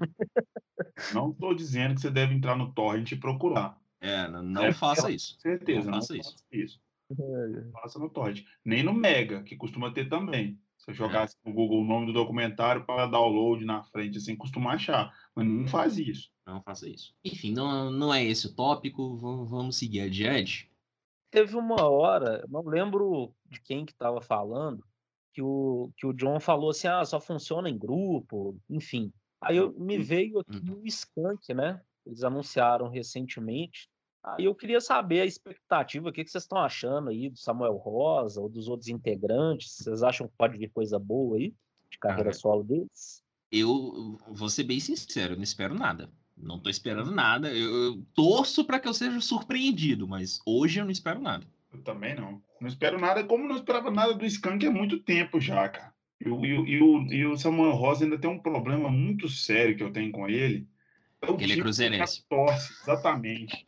Não estou dizendo que você deve entrar no torrent e procurar. É, não, não é, faça isso. Certeza, não, faça não isso. isso. É. Faça no torrent. Nem no Mega, que costuma ter também. Se eu jogasse é. no Google o nome do documentário para download na frente, assim, costuma achar. Mas não faz isso. Não faça isso. Enfim, não, não é esse o tópico. Vamos seguir adiante. Teve uma hora, não lembro de quem que estava falando, que o, que o John falou assim, ah, só funciona em grupo, enfim. Aí eu, me veio aqui uhum. o Skank, né? Eles anunciaram recentemente. Aí eu queria saber a expectativa, o que, que vocês estão achando aí do Samuel Rosa ou dos outros integrantes? Vocês acham que pode vir coisa boa aí de carreira solo deles? Eu vou ser bem sincero, não espero nada. Não tô esperando nada. Eu, eu torço para que eu seja surpreendido, mas hoje eu não espero nada. Eu também não. Não espero nada, como não esperava nada do Skank há muito tempo já, cara. E o, e, o, e o Samuel Rosa ainda tem um problema muito sério que eu tenho com ele. É ele é cruzeirense. Torce, exatamente.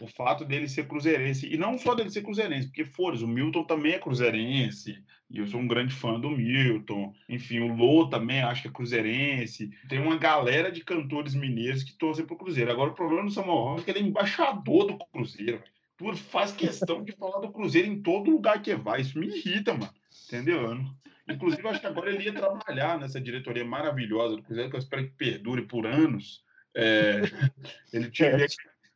o fato dele ser cruzeirense. E não só dele ser cruzeirense, porque, fores, o Milton também é cruzeirense. E eu sou um grande fã do Milton. Enfim, o Lô também acho que é cruzeirense. Tem uma galera de cantores mineiros que torcem pro Cruzeiro. Agora, o problema do Samuel Rosa é que ele é embaixador do Cruzeiro. Tu faz questão de falar do Cruzeiro em todo lugar que vai. Isso me irrita, mano. Entendeu? Inclusive, acho que agora ele ia trabalhar nessa diretoria maravilhosa do Cruzeiro, que eu espero que perdure por anos. É, ele tinha, ele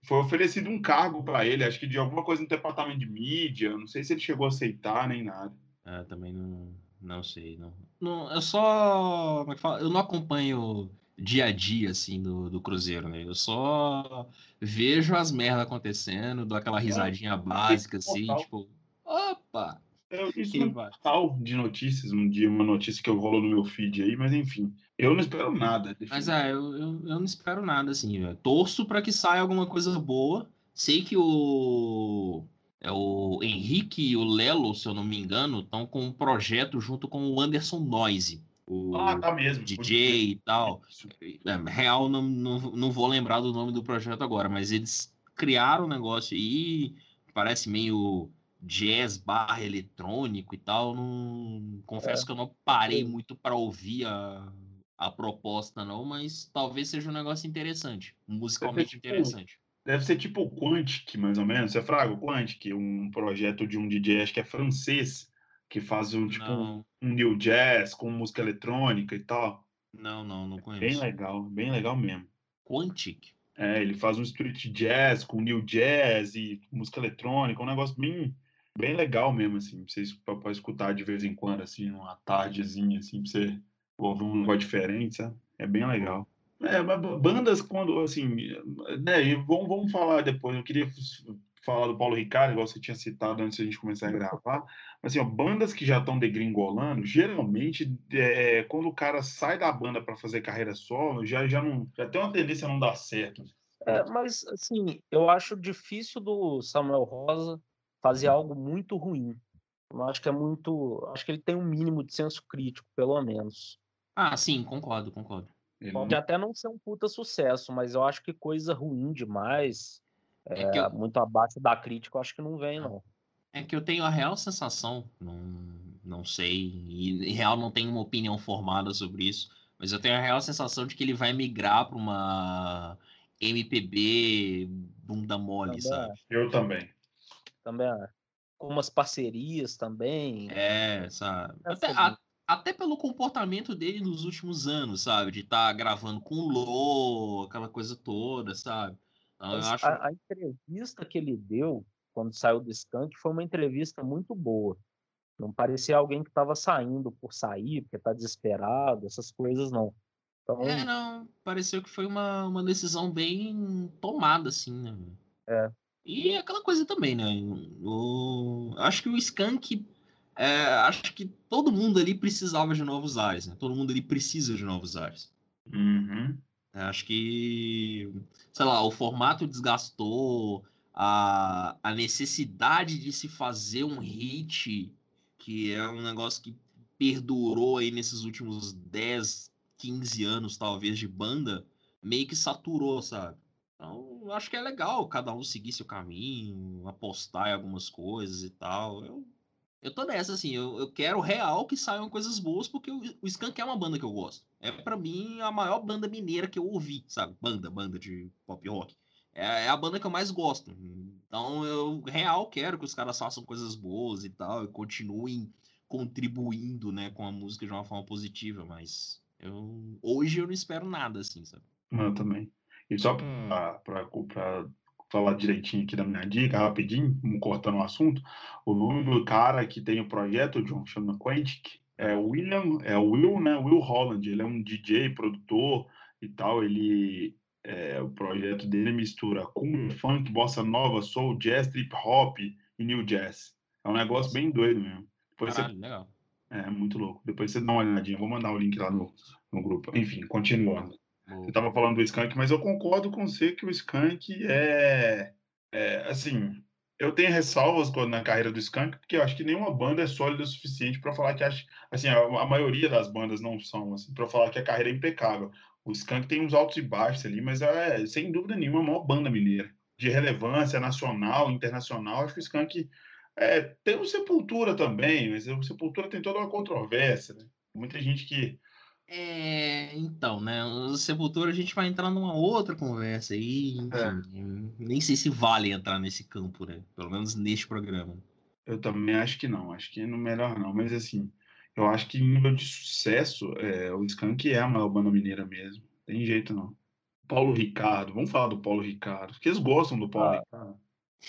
foi oferecido um cargo para ele, acho que de alguma coisa no departamento de mídia, não sei se ele chegou a aceitar nem nada. É, também não, não sei, não. não eu só, como é que fala? Eu não acompanho dia a dia, assim, do, do Cruzeiro, né? Eu só vejo as merdas acontecendo, dou aquela risadinha básica, assim, tipo, opa! Eu disse um tal de notícias, um dia, uma notícia que eu rolou no meu feed aí, mas enfim, eu não espero nada. Mas é, eu, eu, eu não espero nada, assim, velho. Torço para que saia alguma coisa boa. Sei que o é o Henrique e o Lelo, se eu não me engano, estão com um projeto junto com o Anderson Noise. O ah, tá mesmo. DJ e tal. É, real, não, não, não vou lembrar do nome do projeto agora, mas eles criaram um negócio e parece meio jazz barra eletrônico e tal. Não, confesso é. que eu não parei muito para ouvir a, a proposta, não, mas talvez seja um negócio interessante, musicalmente tipo, interessante. Deve ser tipo o Quantic, mais ou menos. Você fraga o Quantic, um projeto de um DJ, acho que é francês, que faz um tipo um, um new jazz com música eletrônica e tal. Não, não, não conheço. Bem legal, bem legal mesmo. Quantic? É, ele faz um street jazz com new jazz e música eletrônica, um negócio bem, bem legal mesmo, assim, pra vocês podem escutar de vez em quando, assim, numa tardezinha, assim, pra você ouvir um negócio diferente, sabe? É bem legal. É, bandas quando, assim, né, vamos, vamos falar depois, eu queria falar do Paulo Ricardo, igual você tinha citado antes de a gente começar a gravar, mas assim, ó, bandas que já estão degringolando, geralmente, é, quando o cara sai da banda para fazer carreira solo, já, já, não, já tem uma tendência a não dar certo. É, mas, assim, eu acho difícil do Samuel Rosa fazer algo muito ruim. Eu acho que é muito. Acho que ele tem um mínimo de senso crítico, pelo menos. Ah, sim, concordo, concordo. Pode até não ser um puta sucesso, mas eu acho que coisa ruim demais é, é eu... muito abaixo da crítica, eu acho que não vem, não. É que eu tenho a real sensação, não, não sei, e em real não tenho uma opinião formada sobre isso, mas eu tenho a real sensação de que ele vai migrar para uma MPB bunda mole, também sabe? Eu também. Também Com umas parcerias também. É, sabe? Até, a, até pelo comportamento dele nos últimos anos, sabe? De estar tá gravando com o Lô, aquela coisa toda, sabe? Então, acho... a, a, entrevista que ele deu quando saiu do Skank foi uma entrevista muito boa. Não parecia alguém que estava saindo por sair, porque está desesperado, essas coisas não. Então... É, não. Pareceu que foi uma, uma decisão bem tomada, assim, né? É. E aquela coisa também, né? O... Acho que o Skank. É, acho que todo mundo ali precisava de novos ares, né? Todo mundo ali precisa de novos ares. Uhum. É, acho que, sei lá, o formato desgastou, a, a necessidade de se fazer um hit, que é um negócio que perdurou aí nesses últimos 10, 15 anos, talvez, de banda, meio que saturou, sabe? Então, acho que é legal cada um seguir seu caminho, apostar em algumas coisas e tal. Eu eu tô nessa, assim, eu, eu quero real que saiam coisas boas, porque o, o Skank é uma banda que eu gosto. É para mim a maior banda mineira que eu ouvi, sabe? Banda, banda de pop rock. É, é, a banda que eu mais gosto. Então eu real quero que os caras façam coisas boas e tal, e continuem contribuindo, né, com a música de uma forma positiva, mas eu hoje eu não espero nada, assim, sabe? Eu também. E só para falar direitinho aqui da minha dica, rapidinho, cortando o assunto. O nome do cara que tem o projeto, John, chama Quantic, é o William, é o Will, né? Will Holland. Ele é um DJ, produtor e tal. Ele, é, o projeto dele mistura com funk, bossa nova, soul, jazz, trip hop e new jazz. É um negócio bem doido mesmo. Depois Caralho, você... legal. É, muito louco. Depois você dá uma olhadinha. Vou mandar o link lá no, no grupo. Enfim, continuando. Você estava falando do Skank, mas eu concordo com você que o Skank é, é assim. Eu tenho ressalvas na carreira do Skank, porque eu acho que nenhuma banda é sólida o suficiente para falar que acho, assim, a, a, maioria das bandas não são, assim, para falar que a carreira é impecável. O Skank tem uns altos e baixos ali, mas é, sem dúvida nenhuma, a maior banda mineira. De relevância nacional, internacional, acho que o Skank é, tem o Sepultura também, mas o Sepultura tem toda uma controvérsia, né? Muita gente que é, então, né? O Sepultura a gente vai entrar numa outra conversa aí. É. Nem sei se vale entrar nesse campo, né? Pelo menos neste programa. Eu também acho que não, acho que é no melhor não, mas assim, eu acho que em nível de sucesso, é, o Skank é a maior banda mineira mesmo. Tem jeito não. Paulo Ricardo. Vamos falar do Paulo Ricardo. Porque eles gostam do Paulo Ah. Ricardo.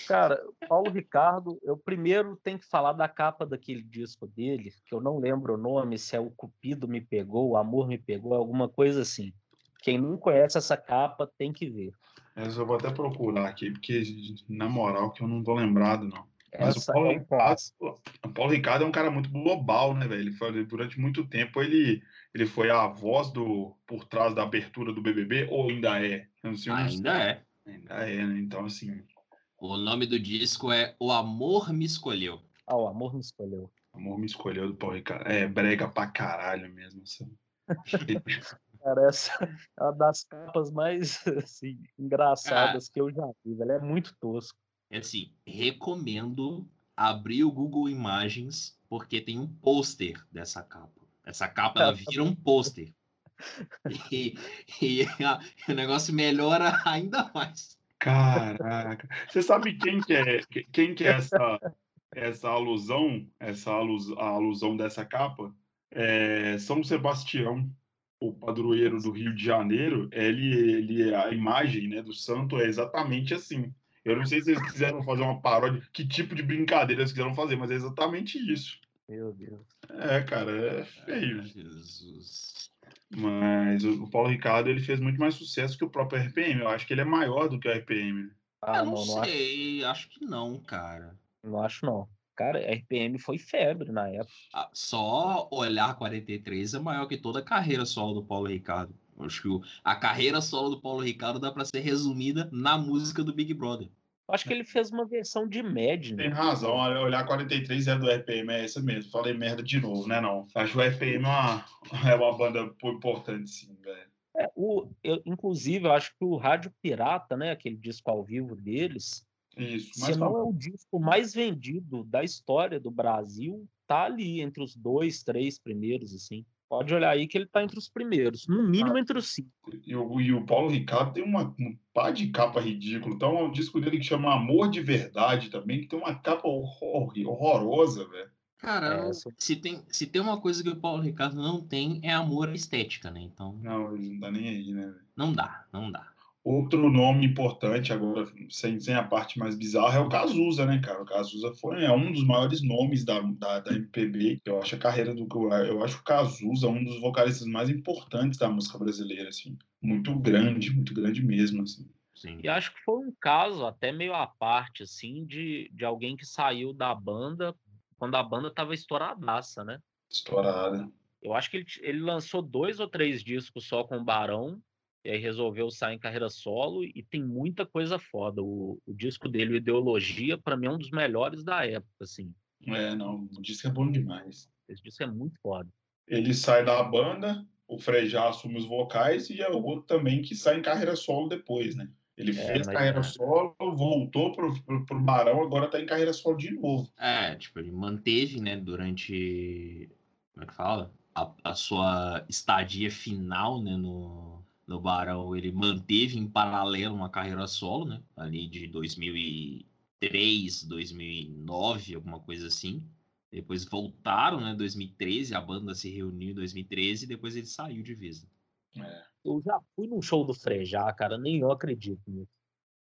Cara, Paulo Ricardo, eu primeiro tenho que falar da capa daquele disco dele, que eu não lembro o nome, se é o Cupido me pegou, o Amor me pegou, alguma coisa assim. Quem não conhece essa capa tem que ver. Essa eu vou até procurar aqui, porque, na moral, que eu não tô lembrado, não. Mas o Paulo, é um Ricardo, o Paulo Ricardo é um cara muito global, né, velho? Ele foi, durante muito tempo ele, ele foi a voz do por trás da abertura do BBB, ou ainda é? Eu não sei, eu não sei. Ainda é. Ainda é, né? Então, assim, O nome do disco é O Amor Me Escolheu. Ah, o Amor me escolheu. amor me escolheu do Paulo Ricardo. É brega pra caralho mesmo. Assim. Cara, essa é uma das capas mais assim, engraçadas que eu já vi, velho. É muito tosco. É assim, recomendo abrir o Google Imagens, porque tem um pôster dessa capa. Essa capa ela vira um pôster. E, e a- o negócio melhora ainda mais. Caraca. Você sabe quem que é, que- quem que é essa, essa alusão, essa alus, a alusão dessa capa? É São Sebastião, o padroeiro do Rio de Janeiro. Ele, ele, a imagem né, do santo é exatamente assim. Eu não sei se eles quiseram fazer uma paródia, que tipo de brincadeira eles quiseram fazer, mas é exatamente isso. Meu Deus. É, cara, é feio. Jesus. Mas o Paulo Ricardo ele fez muito mais sucesso que o próprio RPM. Eu acho que ele é maior do que o RPM. Ah, eu não, não, não, acho, sei, acho que não, cara. não acho não. Cara, RPM foi febre na época. Ah, Só olhar 43 é maior que toda a carreira solo do Paulo Ricardo. Acho que a carreira solo do Paulo Ricardo dá pra ser resumida na música do Big Brother. Acho que ele fez uma versão de Mad, Tem né? razão, olha, olhar 43 é do RPM, é essa mesmo. Falei merda de novo, né? Não. Acho que o RPM é uma, é uma banda importante, sim, velho. É, o, eu, inclusive, eu acho que o Rádio Pirata, né, aquele disco ao vivo deles, Isso. se não, é o disco mais vendido da história do Brasil, tá ali entre os dois, três primeiros, assim. Pode olhar aí que ele tá entre os primeiros, no mínimo entre os cinco. e, o, e o Paulo Ricardo tem uma, um par de capa ridículo. Então, um disco dele que chama Amor de Verdade também, que tem uma capa horror, horrorosa, velho. Cara, É, se, tem, se tem uma coisa que o Paulo Ricardo não tem, é amor à estética, né? Então, Não, ele não tá nem aí, né, velho? não dá, não dá. Outro nome importante, agora, sem, sem a parte mais bizarra, é o Cazuza, né, cara? O Cazuza foi é um dos maiores nomes da, da, da MPB. Eu acho a carreira do. Eu acho o Cazuza um dos vocalistas mais importantes da música brasileira, assim. Muito grande, muito grande mesmo, assim. Sim. E acho que foi um caso até meio à parte, assim, de, de alguém que saiu da banda quando a banda tava estouradaça, né? Estourada. Eu acho que ele, ele lançou dois ou três discos só com o Barão, e aí resolveu sair em carreira solo, e tem muita coisa foda. O, o disco dele, o Ideologia, para mim é um dos melhores da época, assim. É, não, o disco é bom demais. Esse disco é muito foda. Ele sai da banda, o Frejá assume os vocais e é o outro também que sai em carreira solo depois, né? Ele É, fez carreira solo, voltou pro, pro, pro Barão, agora tá em carreira solo de novo. É, tipo, ele manteve, né, durante. Como é que fala? A, a sua estadia final, né, no, no Barão, ele manteve em paralelo uma carreira solo, né? Ali de 2003, 2009, alguma coisa assim. Depois voltaram, né, 2013, a banda se reuniu em 2013 e depois ele saiu de vez. né? Eu já fui num show do Frejá, cara, nem eu acredito nisso.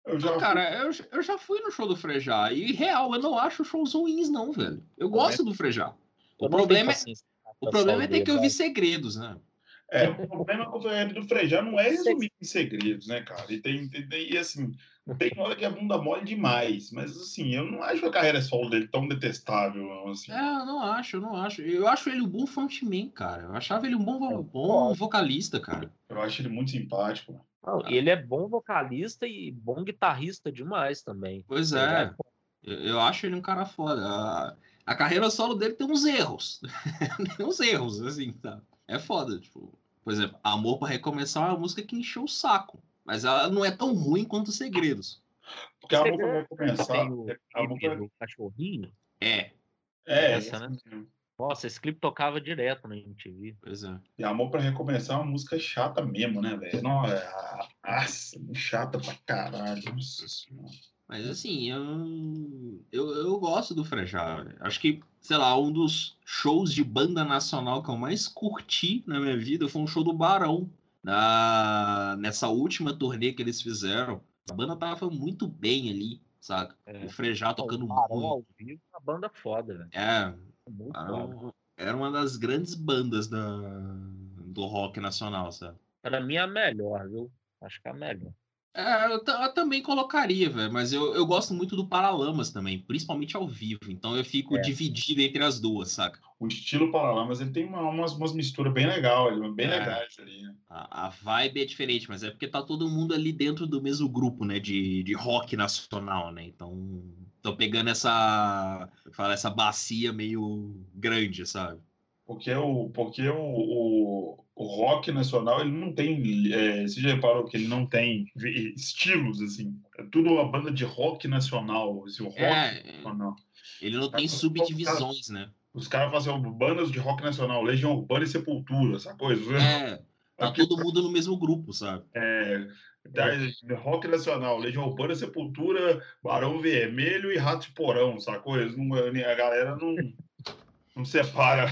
Eu já Ah, cara, eu, eu já fui no show do Frejá e, real, eu não acho shows ruins, não, velho. Eu gosto do Frejá. O problema, é, o problema é ter que ouvir segredos, né? É, o problema com o Ferreira do Frejá não é resumido em segredos, né, cara? E tem, tem, tem- e assim, tem hora que a bunda mole demais, mas assim, eu não acho a carreira solo dele tão detestável, não, assim. É, eu não acho, eu não acho. Eu acho ele um bom frontman, cara. Eu achava ele um bom, vo- Eu bom vocalista, cara. Eu acho ele muito simpático. Não, ele é bom vocalista e bom guitarrista demais também. Pois Frejá é, eu, eu acho ele um cara foda. A, a carreira solo dele tem uns erros. tem uns erros, assim, tá? É foda, tipo. Por exemplo, Amor pra Recomeçar é uma música que encheu o saco. Mas ela não é tão ruim quanto Segredos. Porque a Você música vai Tem começar. o A música do cachorrinho. É, é, essa, né? Nossa, esse clipe tocava direto na MTV. pois é. E Amor pra Recomeçar é uma música chata mesmo, né, velho? Não, é, nossa, chata pra caralho. Nossa senhora. Mas assim, eu, eu, eu gosto do Frejá. Acho que, sei lá, um dos shows de banda nacional que eu mais curti na minha vida foi um show do Barão. Na, nessa última turnê que eles fizeram, a banda tava muito bem ali, saca? É. O Frejá tocando o Barão muito. ao vivo, uma banda foda, velho. É, Muito Barão foda. era uma das grandes bandas da, do rock nacional, sabe? Pra mim é a melhor, viu? Acho que é a melhor. É, eu, eu também colocaria, velho, mas eu, eu gosto muito do Paralamas também, principalmente ao vivo. Então eu fico É. dividido entre as duas, saca? O estilo Paralamas, ele tem uma- umas, umas misturas bem legais, bem É. legais ali, né? A, a vibe é diferente, mas é porque tá todo mundo ali dentro do mesmo grupo, né? De, de rock nacional, né? Então, tô pegando essa, fala, essa bacia meio grande, sabe? Porque o, porque o, o, o rock nacional, ele não tem. É, você já reparou que ele não tem estilos, assim? É tudo uma banda de rock nacional. Esse rock É, nacional. ele não tem Tá, subdivisões, né? Os caras fazem assim, bandas de rock nacional, Legião Urbana e Sepultura, essa coisa. É, tá Aqui- todo mundo no mesmo grupo, sabe? É, da- rock nacional, Legião Urbana, Sepultura, Barão Vermelho e Rato de Porão, sacou? Eles não, a galera não, não separa,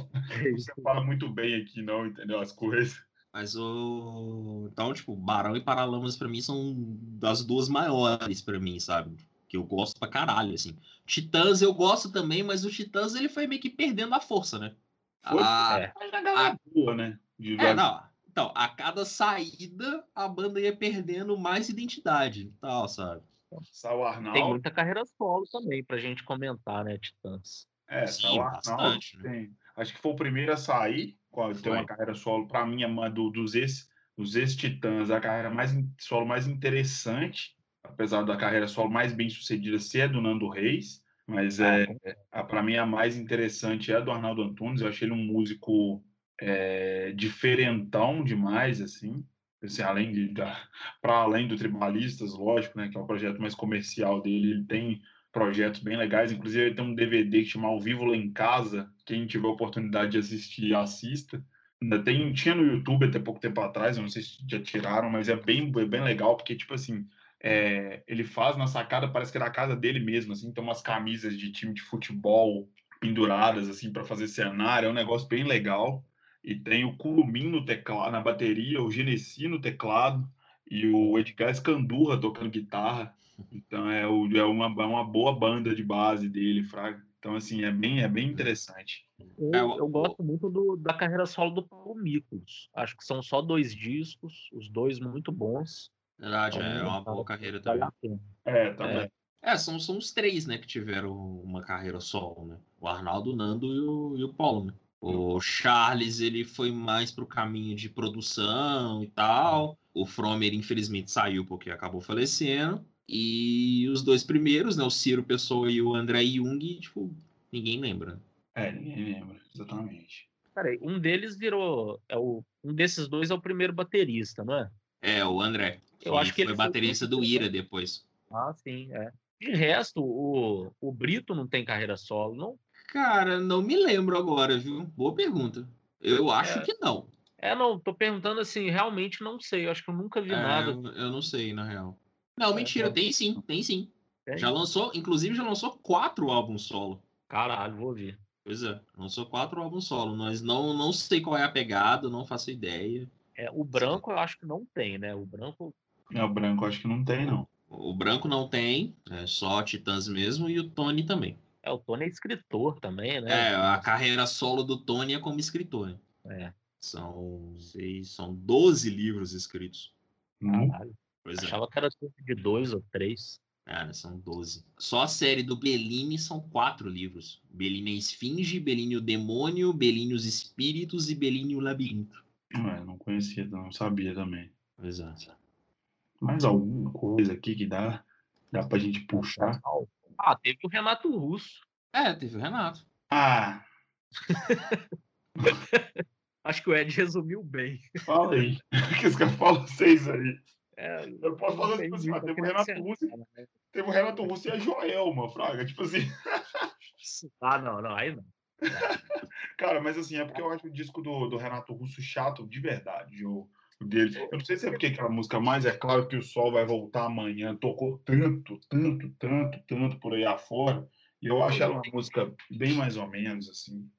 não separa muito bem aqui, não, entendeu? As coisas. Mas o. Então, tipo, Barão e Paralamas pra mim são das duas maiores pra mim, sabe? Que eu gosto pra caralho, assim. Titãs eu gosto também, mas o Titãs ele foi meio que perdendo a força, né? Foi, Ah, é. A galera boa, né? De É, não. Então, a cada saída, a banda ia perdendo mais identidade e tal, sabe? Sal Tem muita carreira solo também pra gente comentar, né, Titãs? É, Sim, Arnaldo. bastante, né? tem- Acho que foi o primeiro a sair, ter uma carreira solo, para mim, é uma do, dos ex- dos ex-titãs, a carreira mais solo mais interessante, apesar da carreira solo mais bem sucedida ser do Nando Reis, mas é, para mim a mais interessante é a do Arnaldo Antunes. Eu achei ele um músico é, diferentão demais, assim, assim além de para além do Tribalistas, lógico, né, que é o projeto mais comercial dele, ele tem projetos bem legais. Inclusive, ele tem um DVD que chama Ao Vivo Lá em Casa. Quem tiver oportunidade de assistir, assista. Tem, tinha no YouTube até pouco tempo atrás, não sei se já tiraram, mas é bem, é bem legal, porque, tipo assim, é, ele faz na sacada, parece que é na casa dele mesmo, assim, tem umas camisas de time de futebol penduradas, assim, para fazer cenário, é um negócio bem legal. E tem o Curumim no teclado, na bateria, o Genesi no teclado e o Edgar Escandurra tocando guitarra. Então é, o, é uma, é uma boa banda de base dele, Fraga. Então, assim, é bem, é bem interessante. Eu, É, o- eu gosto muito do- da carreira solo do Paulo Miklos. Acho que são só dois discos, os dois muito bons. Verdade, Então, é uma boa carreira também. É, também. É, são, são os três, né, que tiveram uma carreira solo, né? O Arnaldo, o Nando e o, e o Paulo, né? O Charles, ele foi mais pro caminho de produção e tal. O Fromer, infelizmente, saiu porque acabou falecendo. E os dois primeiros, né, o Ciro Pessoa e o André Jung, tipo, ninguém lembra. É, ninguém lembra, exatamente. Peraí, um deles virou. É o, um desses dois é o primeiro baterista, não é? É, o André. Eu acho que foi ele foi baterista do muito Ira depois. Ah, sim, é. De resto, o, o Brito não tem carreira solo, não? Cara, não me lembro agora, viu? Boa pergunta. Eu acho É. que não. É, não, tô perguntando assim, realmente não sei. Eu acho que eu nunca vi É, nada. eu não sei, na real. Não, mentira, não. tem sim, tem sim. Tem? Já lançou, inclusive já lançou quatro álbuns solo. Caralho, vou ver. Pois é, lançou quatro álbuns solo. Mas não, não sei qual é a pegada, não faço ideia. É, o branco eu acho que não tem, né? O branco. É, o branco acho que não tem, não. O Branco não tem, é só Titãs mesmo, e o Tony também. É, o Tony é escritor também, né? É, a carreira solo do Tony é como escritor. né? É, São, seis, são 12 livros escritos. Caralho. Pois é. Achava que era cerca de dois ou três. Cara, são 12. Só a série do Bellini são quatro livros. Bellini a Esfinge, Bellini o Demônio, Bellini os Espíritos e Bellini o Labirinto. É, não conhecia, não sabia também. Pois é. Mais alguma coisa aqui que dá, dá pra gente puxar? Ah, teve o Renato Russo. É, teve o Renato. Ah, Acho que o Ed resumiu bem. fala aí. que os caras falam seis aí. É, Eu posso falar tipo assim, teve o coisa Renato Russo, né? teve o Renato Russo e a Joelma, Fraga. Tipo assim, Ah, não, não, aí não. cara, mas assim, é porque eu acho o disco do, do Renato Russo chato de verdade. O, o dele. Eu não sei se é porque aquela música mais é claro que o sol vai voltar amanhã. Tocou tanto, tanto, tanto, tanto por aí afora. E eu acho ela uma música bem mais ou menos, assim.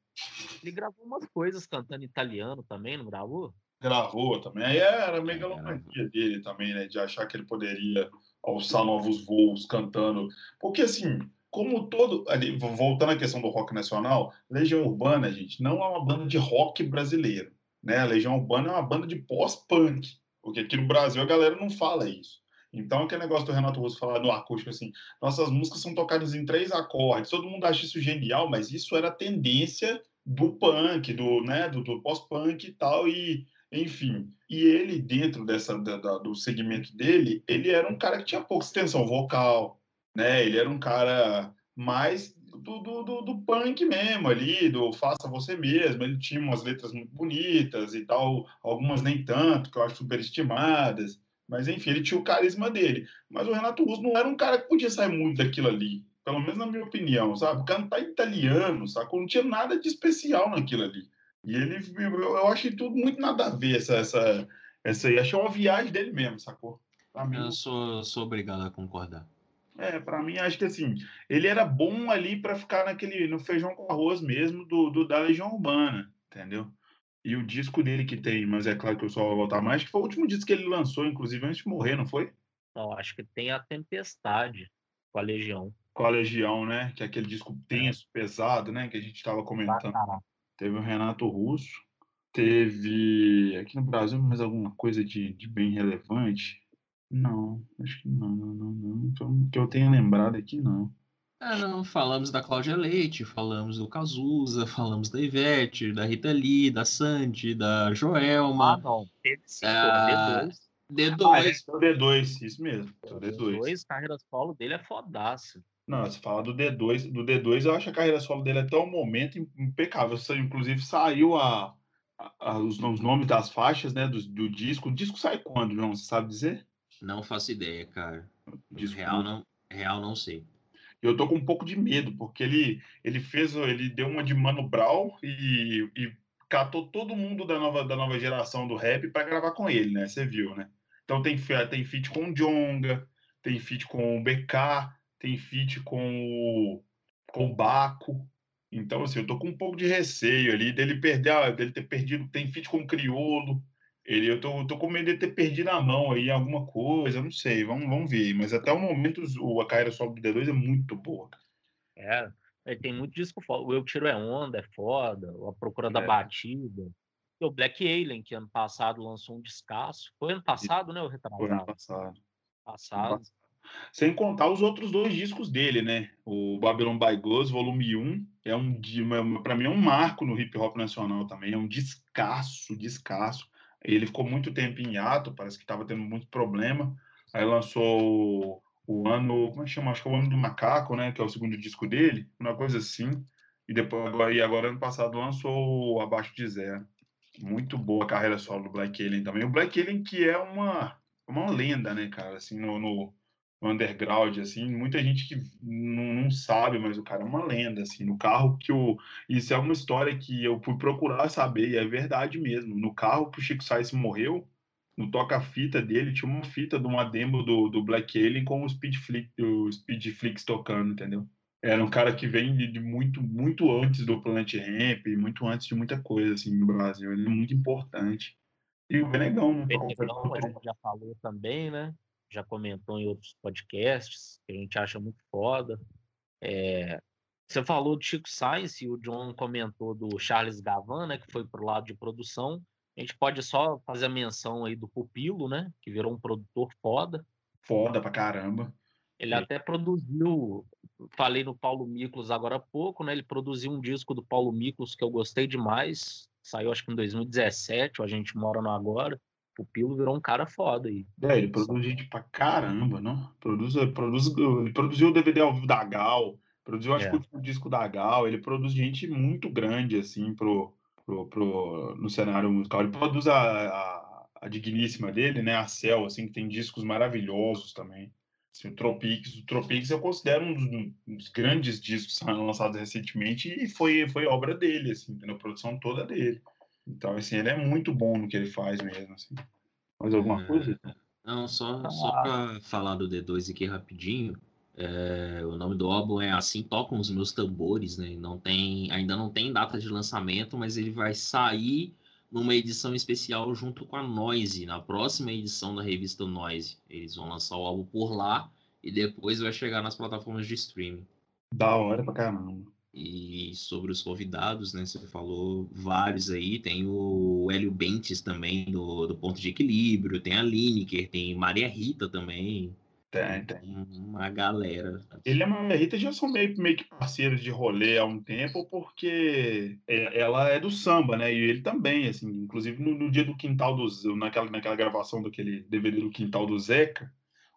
Ele gravou umas coisas cantando italiano também, não gravou? Gravou também. Aí era a megalomania dele também, né? De achar que ele poderia alçar novos voos cantando. Porque, assim, como todo. Ali, voltando à questão do rock nacional, Legião Urbana, gente, não é uma banda de rock brasileiro. Né? A Legião Urbana é uma banda de pós-punk. Porque aqui no Brasil a galera não fala isso. Então, aquele negócio do Renato Russo falar no acústico assim, nossas músicas são tocadas em três acordes, todo mundo acha isso genial, mas isso era a tendência do punk, do, né, do, do pós-punk e tal, e enfim. E ele, dentro dessa, da, da, do segmento dele, ele era um cara que tinha pouca extensão vocal, né? Ele era um cara mais do, do, do, do, punk mesmo ali, do faça você mesmo. Ele tinha umas letras muito bonitas e tal, algumas nem tanto, que eu acho superestimadas. Mas enfim, ele tinha o carisma dele. Mas o Renato Russo não era um cara que podia sair muito daquilo ali. Pelo menos na minha opinião, sabe? Cantar italiano, sacou? Não tinha nada de especial naquilo ali. E ele, eu, eu achei tudo muito nada a ver, essa, essa, essa aí. Achei uma viagem dele mesmo, sacou? Pra mim, eu sou, sou obrigado a concordar. É, para mim, acho que assim, ele era bom ali para ficar naquele, no feijão com arroz mesmo do, do da Legião Urbana, entendeu? E o disco dele que tem, mas é claro que eu só vou voltar mais, que foi o último disco que ele lançou, inclusive, antes de morrer, não foi? Não, acho que tem a Tempestade com a Legião. Com a Legião, né? Que é aquele disco tenso, é. pesado, né? Que a gente estava comentando. Teve o Renato Russo, teve aqui no Brasil mais alguma coisa de, de bem relevante? Não, acho que não, não, não, não. Então, que eu tenha lembrado aqui, não. Ah, não, falamos da Cláudia Leite, falamos do Cazuza, falamos da Ivete, da Rita Lee, da Sandy, da Joelma. Ah, não, teve sim, ah, D2. D2. Ah, é o D2, isso mesmo. O D2. D2, carreira solo dele é fodaço. Não, você fala do D2, do D2, eu acho a carreira solo dele até o momento impecável. Inclusive saiu a, a, a os, os, nomes das faixas, né, do, do, disco. O disco sai quando, João? Você sabe dizer? Não faço ideia, cara. Disco real não, real não sei. Eu tô com um pouco de medo, porque ele, ele fez, ele deu uma de Mano Brown e, e catou todo mundo da nova, da nova geração do rap para gravar com ele, né? Você viu, né? Então tem, tem feat com o Jonga, tem feat com o BK, tem feat com o, com o Baco. Então, assim, eu tô com um pouco de receio ali dele perder, dele ter perdido, tem feat com o Criolo. Ele, eu tô, tô com medo de ter perdido a mão aí alguma coisa, não sei, vamos, vamos ver. Mas até o momento o, a carreira solo do D2 é muito boa. É, tem muito disco foda. O Eu Tiro é Onda é foda, A Procura é. da Batida. E o Black Alien, que ano passado lançou um descasso. Foi ano passado, né? O retrasado. Foi ano passado. Passado. Sem contar os outros dois discos dele, né? O Babylon by Ghost, volume 1, é um para mim é um marco no hip hop nacional também, é um descasso, descasso. Ele ficou muito tempo em hiato, parece que estava tendo muito problema. Aí lançou o, o ano, como é que chama? Acho que é o ano do macaco, né? Que é o segundo disco dele, uma coisa assim. E depois agora, e agora ano passado lançou Abaixo de Zero. Muito boa a carreira solo do Black Alien também. O Black Alien que é uma uma lenda, né, cara? Assim no, no underground, assim, muita gente que não, não, sabe, mas o cara é uma lenda, assim, no carro que o... Isso é uma história que eu fui procurar saber, e é verdade mesmo. No carro que o Chico Sainz morreu, no toca-fita dele, tinha uma fita de uma demo do, do Black Alien com o Speed, Flick, o Speed Flix tocando, entendeu? Era um cara que vem de, de muito, muito antes do Planet Ramp, muito antes de muita coisa, assim, no Brasil. Ele é muito importante. E o Benegão, né? Benegão, a gente já falou também, né? Já comentou em outros podcasts, que a gente acha muito foda. É, você falou do Chico Sainz e o John comentou do Charles Gavan, né, que foi pro lado de produção. A gente pode só fazer a menção aí do Pupilo, né, que virou um produtor foda. Foda pra caramba. Ele é. até produziu, falei no Paulo Miklos agora há pouco, né, ele produziu um disco do Paulo Miklos que eu gostei demais, saiu acho que em 2017, o A Gente Mora no Agora. O Pilo virou um cara foda aí. É, ele produz gente pra caramba, não? Produz, produz, ele produziu o DVD ao vivo da Gal, produziu acho é. que o disco da Gal, ele produz gente muito grande, assim, pro, pro, pro, no cenário musical. Ele produz a, a, a digníssima dele, né, a Cell, assim, que tem discos maravilhosos também. Assim, o Tropics, o Tropics eu considero um dos, um dos, grandes discos lançados recentemente e foi, foi obra dele, assim, a produção toda dele. Então, assim, ele é muito bom no que ele faz mesmo, assim. Mais alguma é... coisa? Não, só, ah. só para falar do D2 aqui rapidinho. É, o nome do álbum é Assim Tocam os Meus Tambores, né? Não tem, ainda não tem data de lançamento, mas ele vai sair numa edição especial junto com a Noise, na próxima edição da revista Noise. Eles vão lançar o álbum por lá e depois vai chegar nas plataformas de streaming. Da hora pra caramba. E sobre os convidados, né? Você falou vários aí. Tem o Hélio Bentes também, do, do Ponto de Equilíbrio. Tem a Lineker, tem Maria Rita também. Tem, tem. Uma galera. Ele e a Maria Rita já são meio, meio que parceiros de rolê há um tempo, porque é- ela é do samba, né? E ele também, assim. Inclusive no, no dia do Quintal do Zé, naquela, naquela gravação daquele DVD do Quintal do Zeca,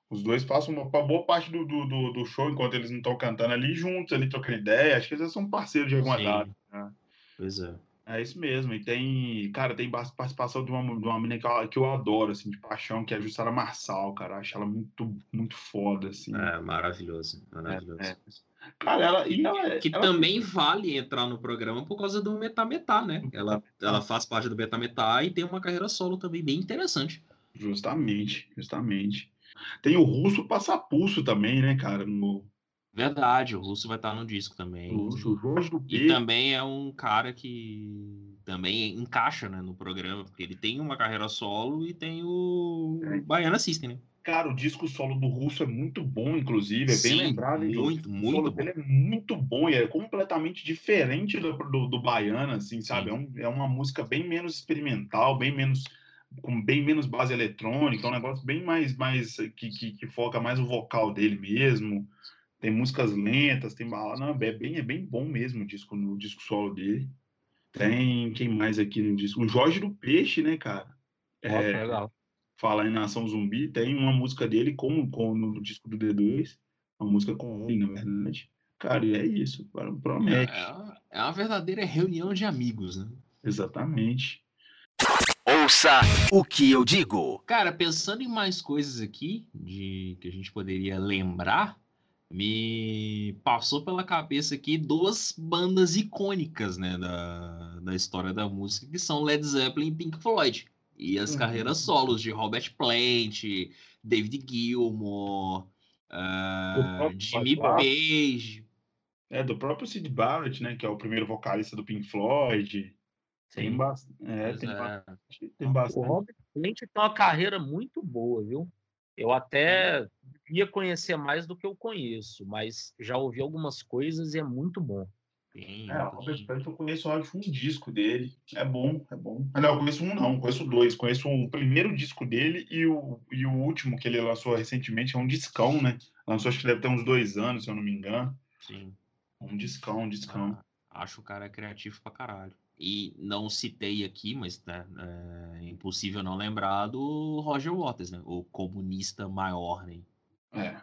os dois passam uma, uma boa parte do, do, do- show, enquanto eles não estão cantando ali juntos, ali trocando ideia. Acho que eles já são parceiros de alguma Sim. data. né? Pois é. É isso mesmo. E tem, cara, tem participação de uma, de uma menina que eu, que eu adoro, assim, de paixão, que é a Jussara Marçal, cara. Acho ela muito, muito foda, assim. É maravilhoso. Maravilhoso. É, é. Cara, ela. E ela, Que ela- também vale entrar no programa por causa do Metametá, né? Ela, ela faz parte do Metametá e tem uma carreira solo também bem interessante. Justamente, justamente. Tem o russo Passapulso também, né, cara? No, Verdade, o Russo vai estar no disco também. no russo, o Jorge do E P. também é um cara que também encaixa né, no programa, porque ele tem uma carreira solo e tem o É. Baiana System, né? Cara, o disco solo do russo é muito bom, inclusive. É bem Sim, lembrado. hein, muito, o muito solo bom. dele é muito bom e é completamente diferente do, do, do Baiana, assim, sabe? É, um- é uma música bem menos experimental, bem menos com bem menos base eletrônica, é um negócio bem mais, mais que, que, que foca mais o vocal dele mesmo. Tem músicas lentas, tem balada, não, é bem, é bem bom mesmo o disco, no disco solo dele. Tem quem mais aqui no disco? O Jorge do Peixe, né, cara? É, que legal. falar em Nação Zumbi, tem uma música dele com, com no disco do D2, uma música com ele, na verdade. Cara, e é isso, promete. É, é uma verdadeira reunião de amigos, né? Exatamente. Ouça o que eu digo. Cara, pensando em mais coisas aqui de que a gente poderia lembrar, me passou pela cabeça aqui duas bandas icônicas, né, da, da história da música, que são Led Zeppelin e Pink Floyd. E as Uhum. carreiras solos de Robert Plant, David Gilmour, próprio Jimmy. Page. É do próprio Sid Barrett, né, que é o primeiro vocalista do Pink Floyd. Tem, Sim. bas- é, tem, é. bastante, tem O bastante. Robert Plant tem uma carreira muito boa, viu? Eu até ia conhecer mais do que eu conheço, mas já ouvi algumas coisas e é muito bom. Tem, É, o Robert Plant eu conheço, eu acho, um disco dele. É bom, é bom. Ah, não, eu conheço um não, conheço dois. Conheço o primeiro disco dele e o, e o último que ele lançou recentemente, é um discão, né? Lançou acho que deve ter uns dois anos, se eu não me engano. sim. Um discão, um discão. Ah, acho o cara criativo pra caralho. E não citei aqui, mas né, é impossível não lembrar do Roger Waters, né? O comunista maior, né? É.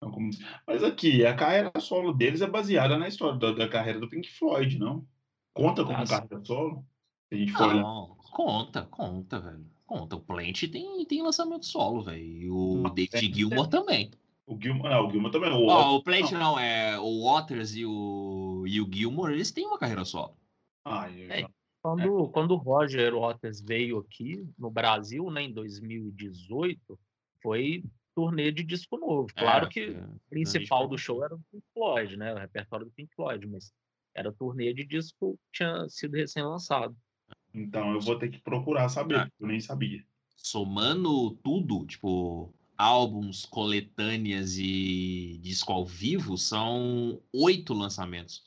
Como- Mas aqui, a carreira solo deles é baseada na história da, da carreira do Pink Floyd, não? Conta como Ah, sim. carreira solo? Se a gente for. Não, conta, conta, velho. Conta. O Plant tem, tem lançamento solo, velho. E o Não, David tem- Gilmour também. O Gilmore, não, o Gilmore também. O Waters- o Plant não, é o Waters e o, e o Gilmour, eles têm uma carreira solo. Ah, É, já- Quando, quando o Roger Waters veio aqui no Brasil, né, em 2018, foi turnê de disco novo. Claro É, que foi- o principal do show era o Pink Floyd, né, o repertório do Pink Floyd, mas era turnê de disco que tinha sido recém-lançado. Então eu vou ter que procurar saber, Ah. porque eu nem sabia. somando tudo, tipo, álbuns, coletâneas e disco ao vivo, são oito lançamentos.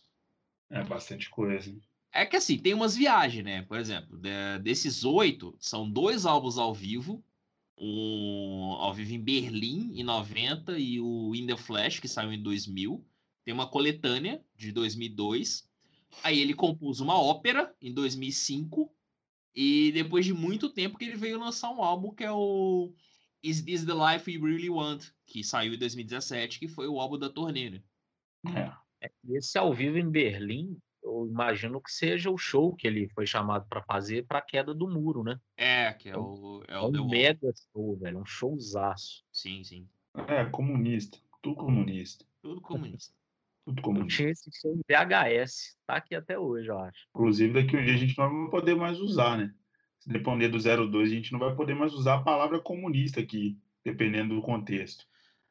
É bastante coisa. hein? É que assim, tem umas viagens, né? Por exemplo, de- desses oito, são dois álbuns ao vivo. Um ao vivo em Berlim, em 90, e o In The Flash, que saiu em 2000. Tem uma coletânea, de 2002. Aí ele compôs uma ópera, em 2005. E depois de muito tempo que ele veio lançar um álbum que é o Is This The Life We Really Want? Que saiu em 2017, que foi o álbum da turnê, né? É. Esse ao vivo em Berlim, eu imagino que seja o show que ele foi chamado para fazer para a queda do muro, né? É, que é o, é É o The um Wall. mega show, velho, um showzaço. Sim, sim. É, comunista. Tudo comunista. Tudo comunista. Tudo Eu comunista. tinha esse show em VHS, tá aqui até hoje, eu acho. Inclusive, daqui um dia a gente não vai poder mais usar, né? Se depender do 02, a gente não vai poder mais usar a palavra comunista aqui, dependendo do contexto.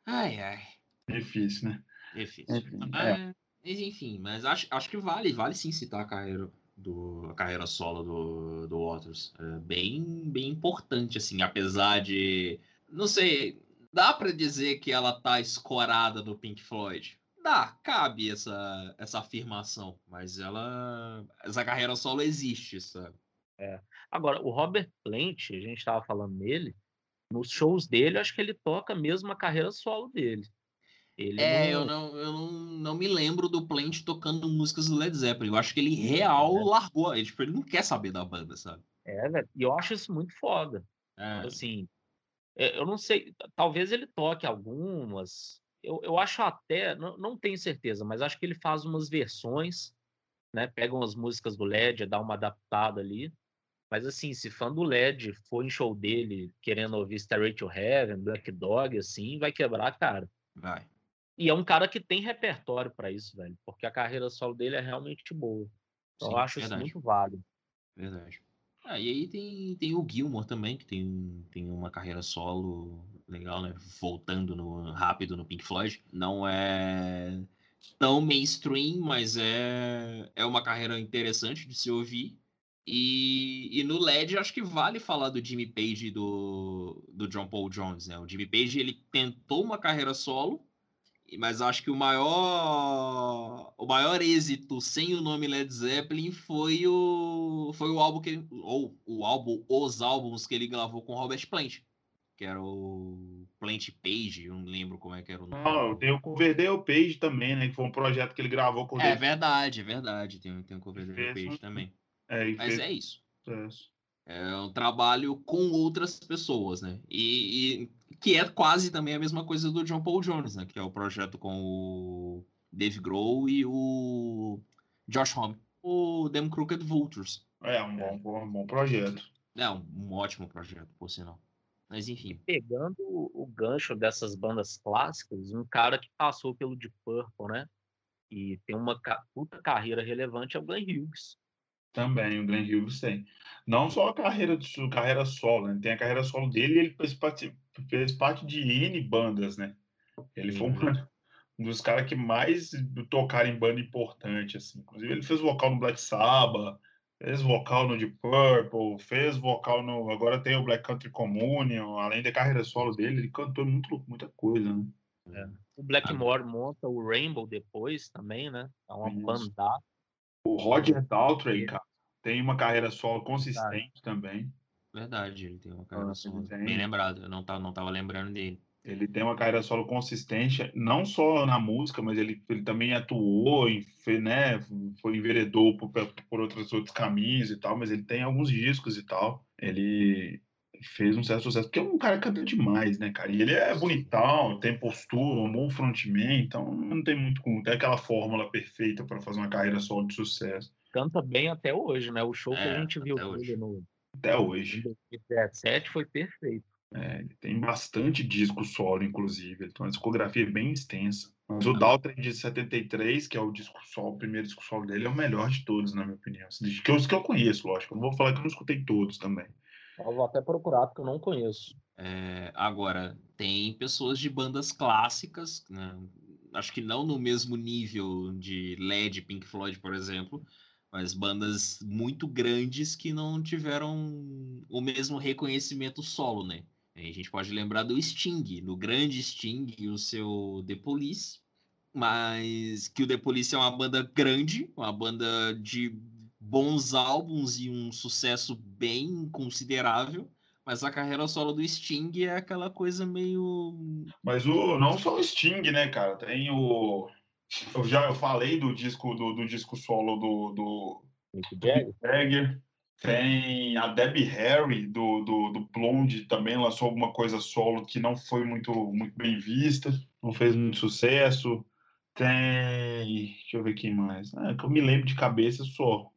Ai, ai. Difícil, né? Difícil. Enfim, Ah, mas enfim, mas acho, acho que vale, vale sim citar a carreira do a carreira solo do, do Waters. É bem, bem importante, assim, apesar de. Não sei, dá para dizer que ela tá escorada no Pink Floyd? Dá, cabe essa, essa afirmação, mas ela. Essa carreira solo existe, sabe? É. Agora, o Robert Plant, a gente estava falando nele, nos shows dele, acho que ele toca mesmo a carreira solo dele. Ele é, não... eu, não, eu não, não me lembro do Plant tocando músicas do Led Zeppelin. Eu acho que ele real é. largou. Ele, tipo, ele não quer saber da banda, sabe? É, velho. E eu acho isso muito foda. É. Assim, é, eu não sei, talvez ele toque algumas. Eu, eu acho até, não, não tenho certeza, mas acho que ele faz umas versões, né? Pega umas músicas do LED, dá uma adaptada ali. Mas assim, se fã do LED for em show dele querendo ouvir Starry to Heaven, Black Dog, assim, vai quebrar a cara. Vai. E é um cara que tem repertório para isso, velho, porque a carreira solo dele é realmente boa. Então Sim, eu acho verdade. isso muito válido. Verdade. Ah, e aí tem, tem o Gilmore também, que tem, tem uma carreira solo legal, né? Voltando no, rápido no Pink Floyd. Não é tão mainstream, mas é, é uma carreira interessante de se ouvir. E, e no LED acho que vale falar do Jimmy Page e do, do John Paul Jones, né? O Jimmy Page ele tentou uma carreira solo, mas acho que o maior o maior êxito sem o nome Led Zeppelin foi o foi o álbum que ou o álbum os álbuns que ele gravou com Robert Plant que era o Plant Page eu não lembro como é que era o nome. Não tem o Coverdale Page também né que foi um projeto que ele gravou com é verdade é verdade tem tem o Coverdale Page também. É, mas fez... é isso. é um trabalho com outras pessoas, né? E, e, que é quase também a mesma coisa do John Paul Jones, né? Que é o projeto com o Dave Grohl e o Josh Homme. O Them Crooked Vultures. É, um bom, um bom projeto. É, um, um, ótimo projeto, por sinal. Mas enfim. Pegando o gancho dessas bandas clássicas, um cara que passou pelo Deep Purple, né? E tem uma puta carreira relevante é o Glenn Hughes. Também, o Glenn Hughes tem. Não só a carreira, de, carreira solo, né? Tem a carreira solo dele e ele fez parte, fez parte de N bandas, né? Ele foi um, um dos caras que mais tocaram em banda importante, assim. Inclusive, ele fez vocal no Black Sabbath, fez vocal no Deep Purple, fez vocal no... Agora tem o Black Country Communion, além da carreira solo dele, ele cantou muito, muita coisa, né? É. O Blackmore monta o Rainbow depois também, né? É uma banda o Roger Daltrey, cara, tem uma carreira solo consistente também. Verdade, ele tem uma carreira ah, solo bem lembrado. Eu não tava, não tava lembrando dele. Ele tem uma carreira solo consistente, não só na música, mas ele, ele também atuou, em, né, foi enveredou por, por outros, outros caminhos e tal, mas ele tem alguns discos e tal. Ele fez um certo sucesso, porque é um cara que canta demais, né, cara? E ele é bonitão, tem postura, um bom frontman, então não tem muito como. Tem aquela fórmula perfeita para fazer uma carreira solo de sucesso. Canta bem até hoje, né? O show é, que a é, gente viu dele no. Até hoje. Em 2017 foi perfeito. É, ele tem bastante disco solo, inclusive. Ele tem uma discografia bem extensa. Mas o Dalton de 73, que é o disco solo, o primeiro disco solo dele, é o melhor de todos, na minha opinião. Que os que eu conheço, lógico. Eu não vou falar que eu não escutei todos também. Eu vou até procurar, porque eu não conheço. É, agora, tem pessoas de bandas clássicas, né? acho que não no mesmo nível de LED, Pink Floyd, por exemplo, mas bandas muito grandes que não tiveram o mesmo reconhecimento solo, né? A gente pode lembrar do Sting, do grande Sting e o seu The Police, mas que o The Police é uma banda grande, uma banda de bons álbuns e um sucesso bem considerável. Mas a carreira solo do Sting é aquela coisa meio. Mas o não só o Sting, né, cara? Tem o. Eu já eu falei do disco do, do disco solo do, do, Mick Jagger. Tem a Debbie Harry do, do, do Blonde também lançou alguma coisa solo que não foi muito, muito bem vista, não fez muito sucesso. Tem. Deixa eu ver quem mais. É, que eu me lembro de cabeça só.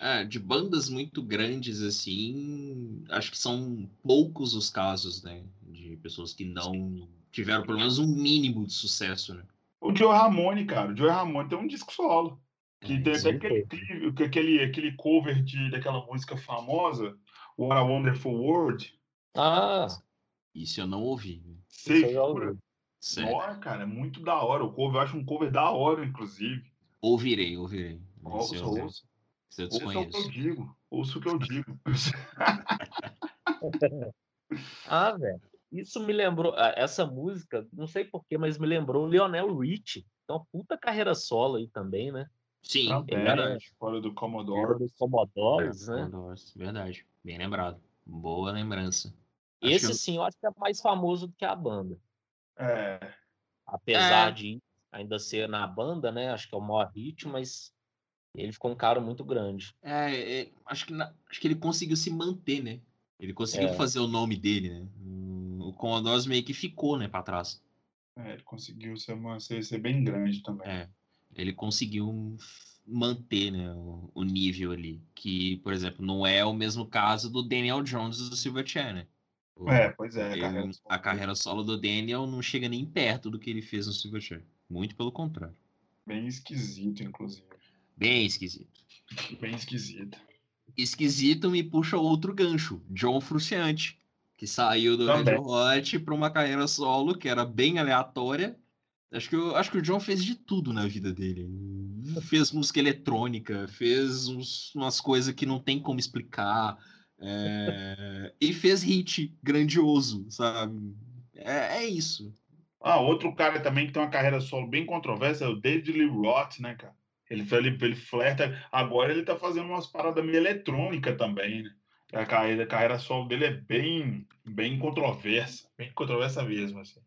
É, de bandas muito grandes assim, acho que são poucos os casos, né? De pessoas que não tiveram pelo menos um mínimo de sucesso, né? O Joe Ramone, cara, o Joe Ramone tem um disco solo. Que é, tem até aquele, aquele, aquele cover de, daquela música famosa, What a Wonderful World. Ah! Isso eu não ouvi. Sei, Nossa, cara, é muito da hora. O cover, eu acho um cover da hora, inclusive. Ouvirei, ouvirei. Ouça, ouça. Se eu Ouça o que desconheço. eu digo. Ouça o que eu digo. Ah, velho. Isso me lembrou. ah, Essa música, não sei porquê, mas me lembrou o Lionel Richie. Então, puta carreira solo aí também, né? Sim, Também, verdade. fora do Era Commodore. dos Commodores, É, né? Commodores, verdade. Bem lembrado. Boa lembrança. Acho Esse eu- sim, eu acho que é mais famoso do que a banda. É, Apesar É. de ainda ser na banda, né? Acho que é o maior hit, mas ele ficou um cara muito grande. É, é, acho, que na- acho que ele conseguiu se manter, né? Ele conseguiu É. fazer o nome dele, né? O Commodores meio que ficou, né, pra trás. é, ele conseguiu ser, uma, ser, ser bem grande também. É. Ele conseguiu manter, né, o, o nível ali. Que, por exemplo, não é o mesmo caso do Daniel Jones do Silverchair, né? O- É, pois é. a ele- carreira a carreira solo do Daniel não chega nem perto do que ele fez no Silverchair. Muito pelo contrário. Bem esquisito, inclusive. Bem esquisito. Bem esquisito. esquisito me puxa outro gancho, John Frusciante, que saiu do Também. Red Hot para uma carreira solo que era bem aleatória. Acho que, eu, acho que o John fez de tudo na vida dele. Fez música eletrônica, fez uns- umas coisas que não tem como explicar. é, e fez hit grandioso, sabe? É, é isso. Ah, outro cara também que tem uma carreira solo bem controversa é o David Lee Roth, né, cara? Ele, ele, ele flerta. Agora ele tá fazendo umas paradas meio eletrônica também, né? A carreira, a carreira solo dele é bem, bem controversa. Bem controversa mesmo, assim.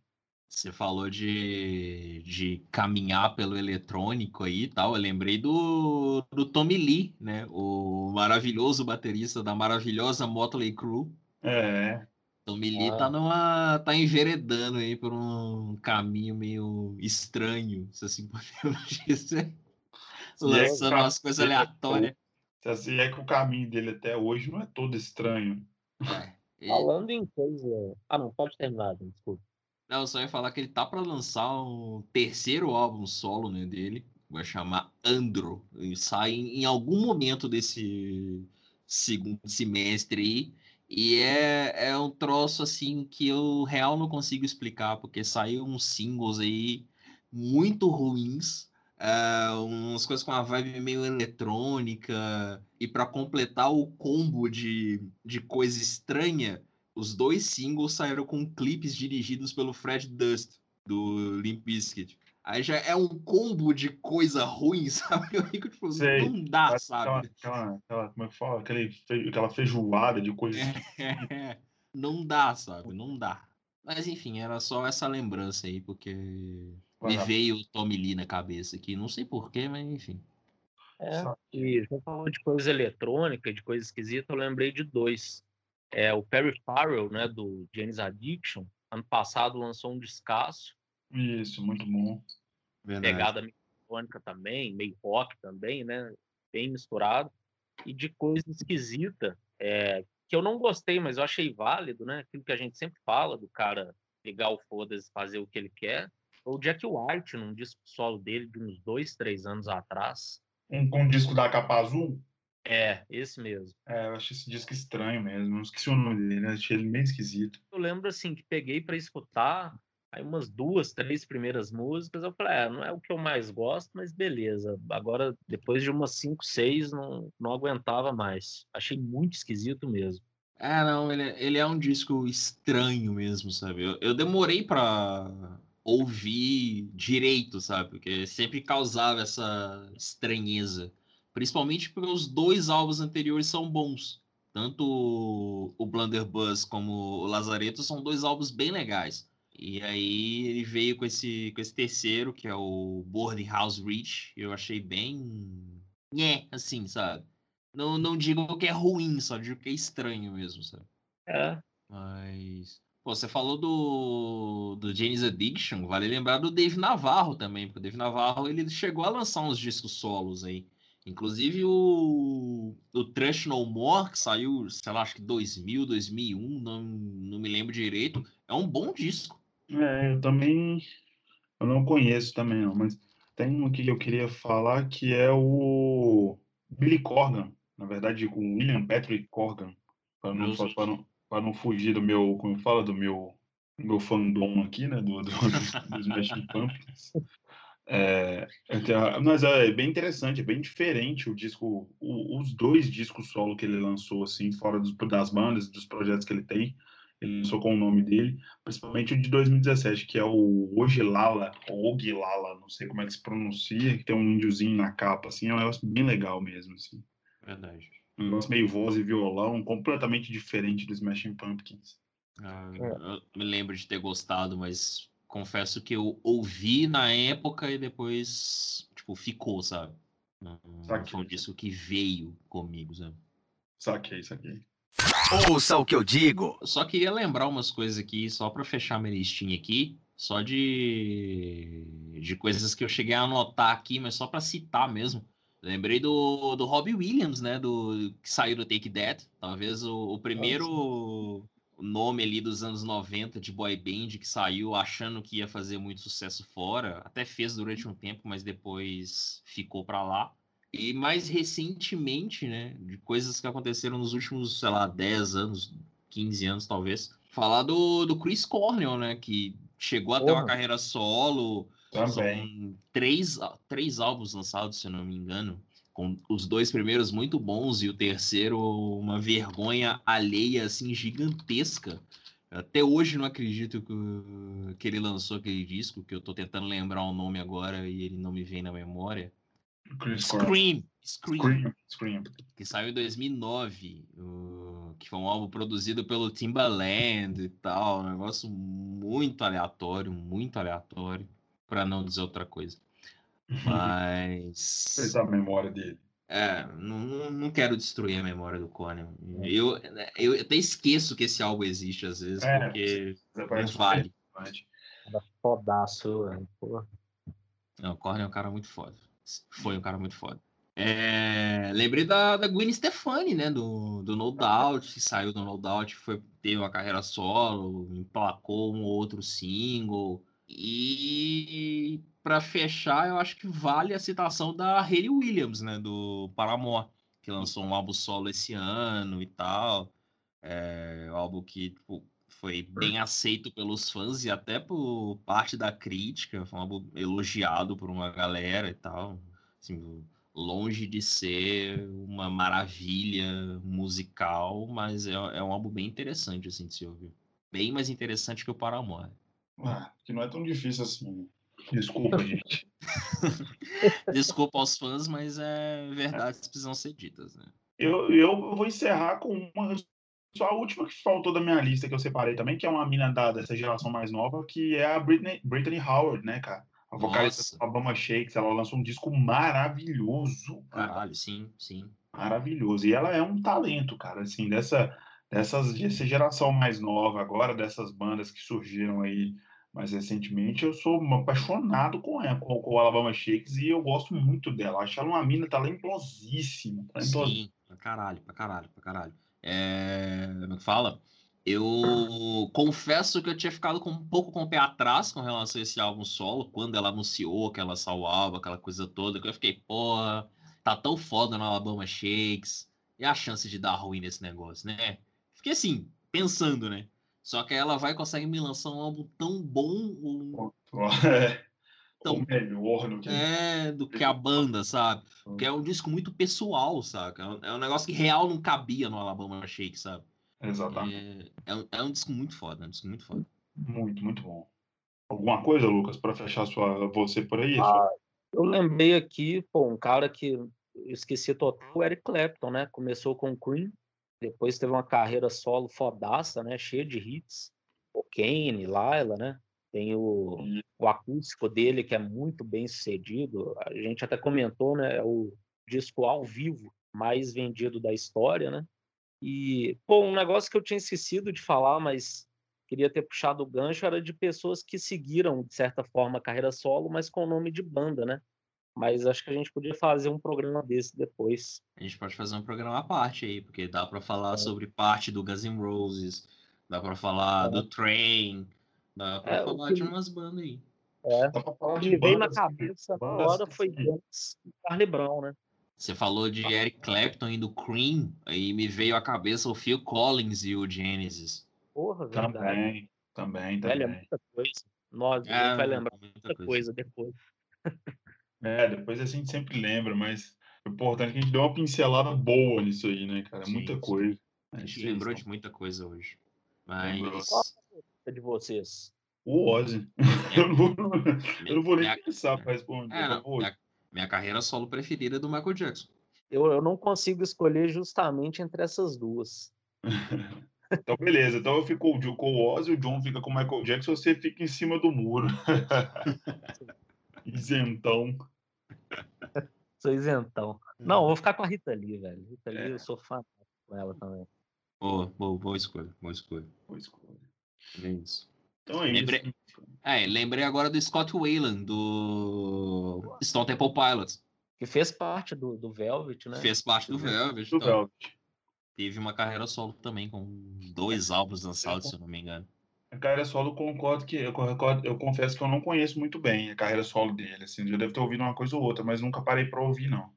Você falou de, de caminhar pelo eletrônico aí e tal. Eu lembrei do, do Tommy Lee, né? O maravilhoso baterista da maravilhosa Motley Crue. É, Tommy Lee Ah. tá numa. tá enveredando aí por um caminho meio estranho, se assim podemos dizer. Lançando umas coisas aleatórias. se assim é que o caminho dele até hoje não é todo estranho. É. E- Falando em coisa. Ah, não, pode terminar, desculpa. Não, eu só ia falar que ele tá pra lançar um terceiro álbum solo, né, dele. Vai chamar Andro. E sai em, em algum momento desse segundo semestre aí. E é, é um troço assim que eu real não consigo explicar, porque saiu uns singles aí muito ruins. É, umas coisas com uma vibe meio eletrônica. E pra completar o combo de, de coisa estranha, os dois singles saíram com clipes dirigidos pelo Fred Dust, do Limp Bizkit. Aí já é um combo de coisa ruim, sabe? Eu fico tipo, Sei. não dá, sabe? aquela, aquela- como é que fala? Aquele, aquela feijoada de coisas. É, não dá, sabe? Não dá. Mas enfim, era só essa lembrança aí, porque me veio o Tommy Lee na cabeça aqui. Não sei porquê, mas enfim. É, Só- e você falou de coisa eletrônica, de coisa esquisita, eu lembrei de dois. É, o Perry Farrell, né, do James Addiction, ano passado lançou um descasso, Isso, muito bom. Verdade. pegada eletrônica também, meio rock também, né, bem misturado, e de coisa esquisita, é, que eu não gostei, mas eu achei válido, né, aquilo que a gente sempre fala, do cara ligar o foda-se e fazer o que ele quer, o Jack White, num disco solo dele de uns dois, três anos atrás, Um, com um disco da capa azul. é, esse mesmo. É, eu achei esse disco estranho mesmo. Não esqueci o nome dele, né? Achei ele meio esquisito. eu lembro assim que peguei para escutar aí umas duas, três primeiras músicas, eu falei, é, não é o que eu mais gosto, mas beleza. Agora, depois de umas cinco, seis, não, não aguentava mais. Achei muito esquisito mesmo. É, não, ele, ele é um disco estranho mesmo, sabe? Eu, eu demorei pra ouvir direito, sabe? Porque sempre causava essa estranheza. Principalmente porque os dois álbuns anteriores são bons. Tanto o- Blunderbuss como o Lazareto são dois álbuns bem legais. E aí ele veio com esse, com esse terceiro, que é o Boarding House Reach. Eu achei bem. Nhé, assim, sabe? Não, não digo que é ruim, só digo que é estranho mesmo, sabe? É, Mas. Pô, você falou do, do James Addiction, vale lembrar do Dave Navarro também, porque o Dave Navarro ele chegou a lançar uns discos solos aí. Inclusive o, o Trash No More, que saiu, sei lá, acho que 2000, 2001, não, não me lembro direito. É um bom disco. É, eu também. Eu não conheço também, não, mas tem um que eu queria falar que é o Billy Corgan. Na verdade, com William Patrick Corgan. Para não, pra não, pra não fugir do meu. Como fala, do meu. do meu fandom aqui, né? Do, do, dos Smashing Pumpkins. É, mas é bem interessante, é bem diferente o disco, o, os dois discos solo que ele lançou, assim, fora dos, das bandas, dos projetos que ele tem. Ele lançou com o nome dele, principalmente o de 2017, que é o Ogilala, ou Ogilala, não sei como é que se pronuncia, que tem um índiozinho na capa, assim, é um negócio bem legal mesmo, assim. Verdade. Um negócio meio voz e violão, completamente diferente do Smashing Pumpkins. Ah, eu me lembro de ter gostado, mas confesso que eu ouvi na época e depois, tipo, ficou, sabe? Não, não foi um disco que veio comigo, sabe? Saquei, saquei. Ouça o que eu digo. Eu só queria lembrar umas coisas aqui, só para fechar minha listinha aqui, só de, de coisas que eu cheguei a anotar aqui, mas só para citar mesmo. Lembrei do, do Robbie Williams, né? Do, que saiu do Take That. Talvez o, o primeiro nome ali dos anos 90 de boy band que saiu achando que ia fazer muito sucesso fora. Até fez durante um tempo, mas depois ficou para lá. E mais recentemente, né, de coisas que aconteceram nos últimos, sei lá, 10 anos, 15 anos talvez, falar do, do Chris Cornell, né, que chegou a ter uma carreira solo, Também. são três, três álbuns lançados, se não me engano, com os dois primeiros muito bons e o terceiro uma vergonha alheia, assim, gigantesca. Até hoje não acredito que, que ele lançou aquele disco, que eu tô tentando lembrar o nome agora e ele não me vem na memória. Scream, Scream, Scream, Scream. que saiu em 2009, uh, que foi um álbum produzido pelo Timbaland e tal, um negócio muito aleatório, muito aleatório, para não dizer outra coisa. Mas Fez a memória dele. é, não, não quero destruir a memória do Conan. Eu, eu até esqueço que esse álbum existe às vezes, É, porque não vale. Era fodaço, velho. Não, o Corner é um cara muito foda. Foi um cara muito foda. É, lembrei da, da Gwen Stefani, né? Do, do No Doubt, que saiu do No Doubt, foi teve uma carreira solo, emplacou um ou outro single. E para fechar, eu acho que vale a citação da Hayley Williams, né? Do Paramore, que lançou um álbum solo esse ano e tal. É um álbum que tipo, foi bem aceito pelos fãs e até por parte da crítica. Foi um álbum elogiado por uma galera e tal. Assim, longe de ser uma maravilha musical, mas é, é um álbum bem interessante assim, de se ouvir. Bem mais interessante que o Paramore. Ah, que não é tão difícil assim. Desculpa, gente. Desculpa aos fãs, mas é verdades que precisam ser ditas, né? Eu, eu vou encerrar com uma. Só a última que faltou da minha lista que eu separei também, que é uma mina da, dessa geração mais nova, que é a Britney, Brittany Howard, né, cara? A vocalista Nossa. do Obama Shakes, ela lançou um disco maravilhoso. cara. Caralho, sim, sim. Maravilhoso. E ela é um talento, cara, assim, dessa, dessas, dessa geração mais nova agora, dessas bandas que surgiram aí mais recentemente, eu sou apaixonado com ela, com, o Alabama Shakes, e eu gosto muito dela. Acho ela uma mina talentosíssima. talentosíssima. Sim, pra caralho, pra caralho, pra caralho. É, é fala? Eu confesso que eu tinha ficado com um pouco com o pé atrás com relação a esse álbum solo, quando ela anunciou que ela álbum, aquela coisa toda, que eu fiquei, porra, tá tão foda no Alabama Shakes, e a chance de dar ruim nesse negócio, né? Fiquei assim, pensando, né? Só que ela vai e consegue me lançar um álbum tão bom, um- É, Então, o melhor no que é, do que a banda, sabe? Que é um disco muito pessoal, saca? É um, é um negócio que real não cabia no Alabama Shake, sabe? Exatamente. É, é, um, é um disco muito foda, é um disco muito foda. Muito, muito bom. Alguma coisa, Lucas, para fechar sua, você por aí? Ah, Eu lembrei aqui, pô, um cara que eu esqueci total, o Eric Clapton, né? Começou com o Queen, depois teve uma carreira solo fodaça, né? Cheia de hits. O Kane, Laila, né? Tem o, o acústico dele, que é muito bem sucedido. A gente até comentou, né? É o disco ao vivo mais vendido da história, né? E, pô, um negócio que eu tinha esquecido de falar, mas queria ter puxado o gancho, era de pessoas que seguiram, de certa forma, a carreira solo, mas com o nome de banda, né? Mas acho que a gente podia fazer um programa desse depois. A gente pode fazer um programa à parte aí, porque dá pra falar É. sobre parte do Guns N' Roses, dá pra falar É. do Train, dá pra É, falar que- de umas bandas aí. É. Dá pra falar O que me veio na cabeça que, foi Guns e Charlie Brown, né? Você falou de Eric Clapton e do Cream, aí me veio à cabeça o Phil Collins e o Genesis. Porra, verdade. Também, também, Velho, é também. muita coisa. Nós, a É, gente vai lembrar muita muita coisa depois. É, depois a gente sempre lembra, mas o importante é que a gente deu uma pincelada boa nisso aí, né, cara? Sim, Muita sim. coisa. A É gente aí, lembrou então. de muita coisa hoje. Mas. Qual a de vocês? O Ozzy. Eu não vou, eu não vou nem minha- pensar pra responder. É, eu não, minha, minha carreira solo preferida é do Michael Jackson. Eu, eu não consigo escolher justamente entre essas duas. Então, beleza. Então eu fico com o- com o Ozzy, o John fica com o Michael Jackson, você fica em cima do muro. Isentão. Sou isentão. Não, eu vou ficar com a Rita Lee, velho. Rita Lee, É. eu sou fã com ela também. Boa, boa, boa escolha, boa escolha. Boa escolha. É isso. Então é Lembrei- isso. É, lembrei agora do Scott Wayland, do Stone Temple Pilots. Que fez parte do, do Velvet, né? Fez parte do Velvet. Do então, Velvet. teve uma carreira solo também, com dois álbuns lançados, se eu não me engano. A carreira solo, concordo que eu, concordo- eu confesso que eu não conheço muito bem a carreira solo dele. Assim, já deve ter ouvido uma coisa ou outra, mas nunca parei pra ouvir, não.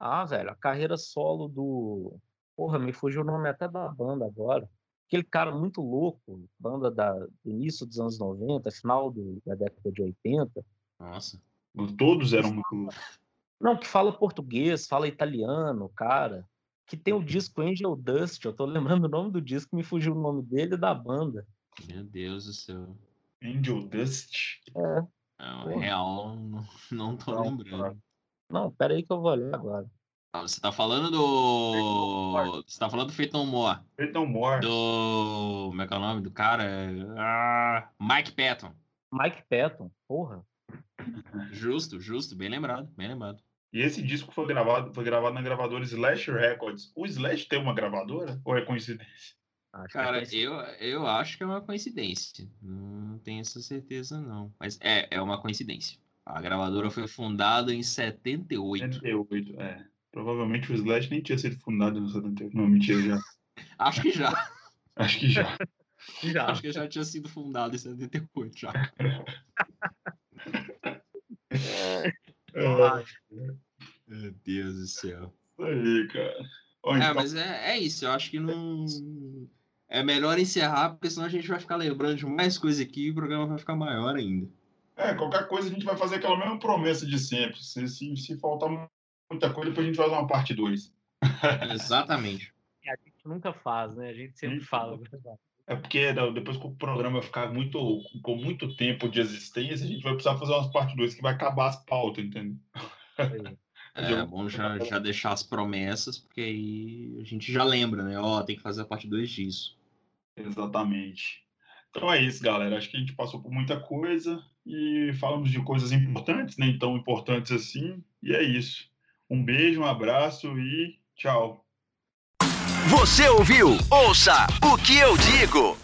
Ah, velho, a carreira solo do. Porra, me fugiu o nome até da banda agora. Aquele cara muito louco, banda da, do início dos anos 90, final do- da década de 80. Nossa. Todos eram muito. Não, que fala português, fala italiano, cara. Que tem o disco Angel Dust. Eu tô lembrando o nome do disco, me fugiu o nome dele e da banda. Meu Deus do céu. Angel Dust. Não, Porra. real, não, não tô Não, lembrando. Não, pera aí que eu vou olhar agora. Ah, você tá falando do. Você tá falando do Feito No More. Feito No More. Do. Como é que é o nome do cara? Ah, Mike Patton. Mike Patton, porra. Justo, justo, bem lembrado, bem lembrado. E esse disco foi gravado, foi gravado na gravadora Slash Records. O Slash tem uma gravadora? Ou é coincidência? Acho que Cara, é esse- eu, eu acho que é uma coincidência. Não tenho essa certeza, não. Mas é, é uma coincidência. A gravadora foi fundada em 78. 78, é. Provavelmente o Slash nem tinha sido fundado em 78. Não, mentira, já. Acho que já. Acho que já. Já. Acho que já tinha sido fundado em 78 já. Eu acho. Meu Deus do céu. Isso aí, cara. É, então, mas é, é isso. Eu acho que não. É melhor encerrar, porque senão a gente vai ficar lembrando de mais coisa aqui e o programa vai ficar maior ainda. é, qualquer coisa a gente vai fazer aquela mesma promessa de sempre. Se, se, se faltar muita coisa, depois a gente faz uma parte 2. Exatamente. A gente nunca faz, né? A gente sempre Sim. fala. É porque depois que o programa ficar muito, com muito tempo de existência, a gente vai precisar fazer umas parte 2 que vai acabar as pautas, entendeu? É bom já, já deixar as promessas, porque aí a gente já lembra, né? Ó, tem que fazer a parte 2 disso. Exatamente. Então é isso, galera. Acho que a gente passou por muita coisa e falamos de coisas importantes, nem tão importantes assim. E é isso. Um beijo, um abraço e tchau. Você ouviu? Ouça o que eu digo.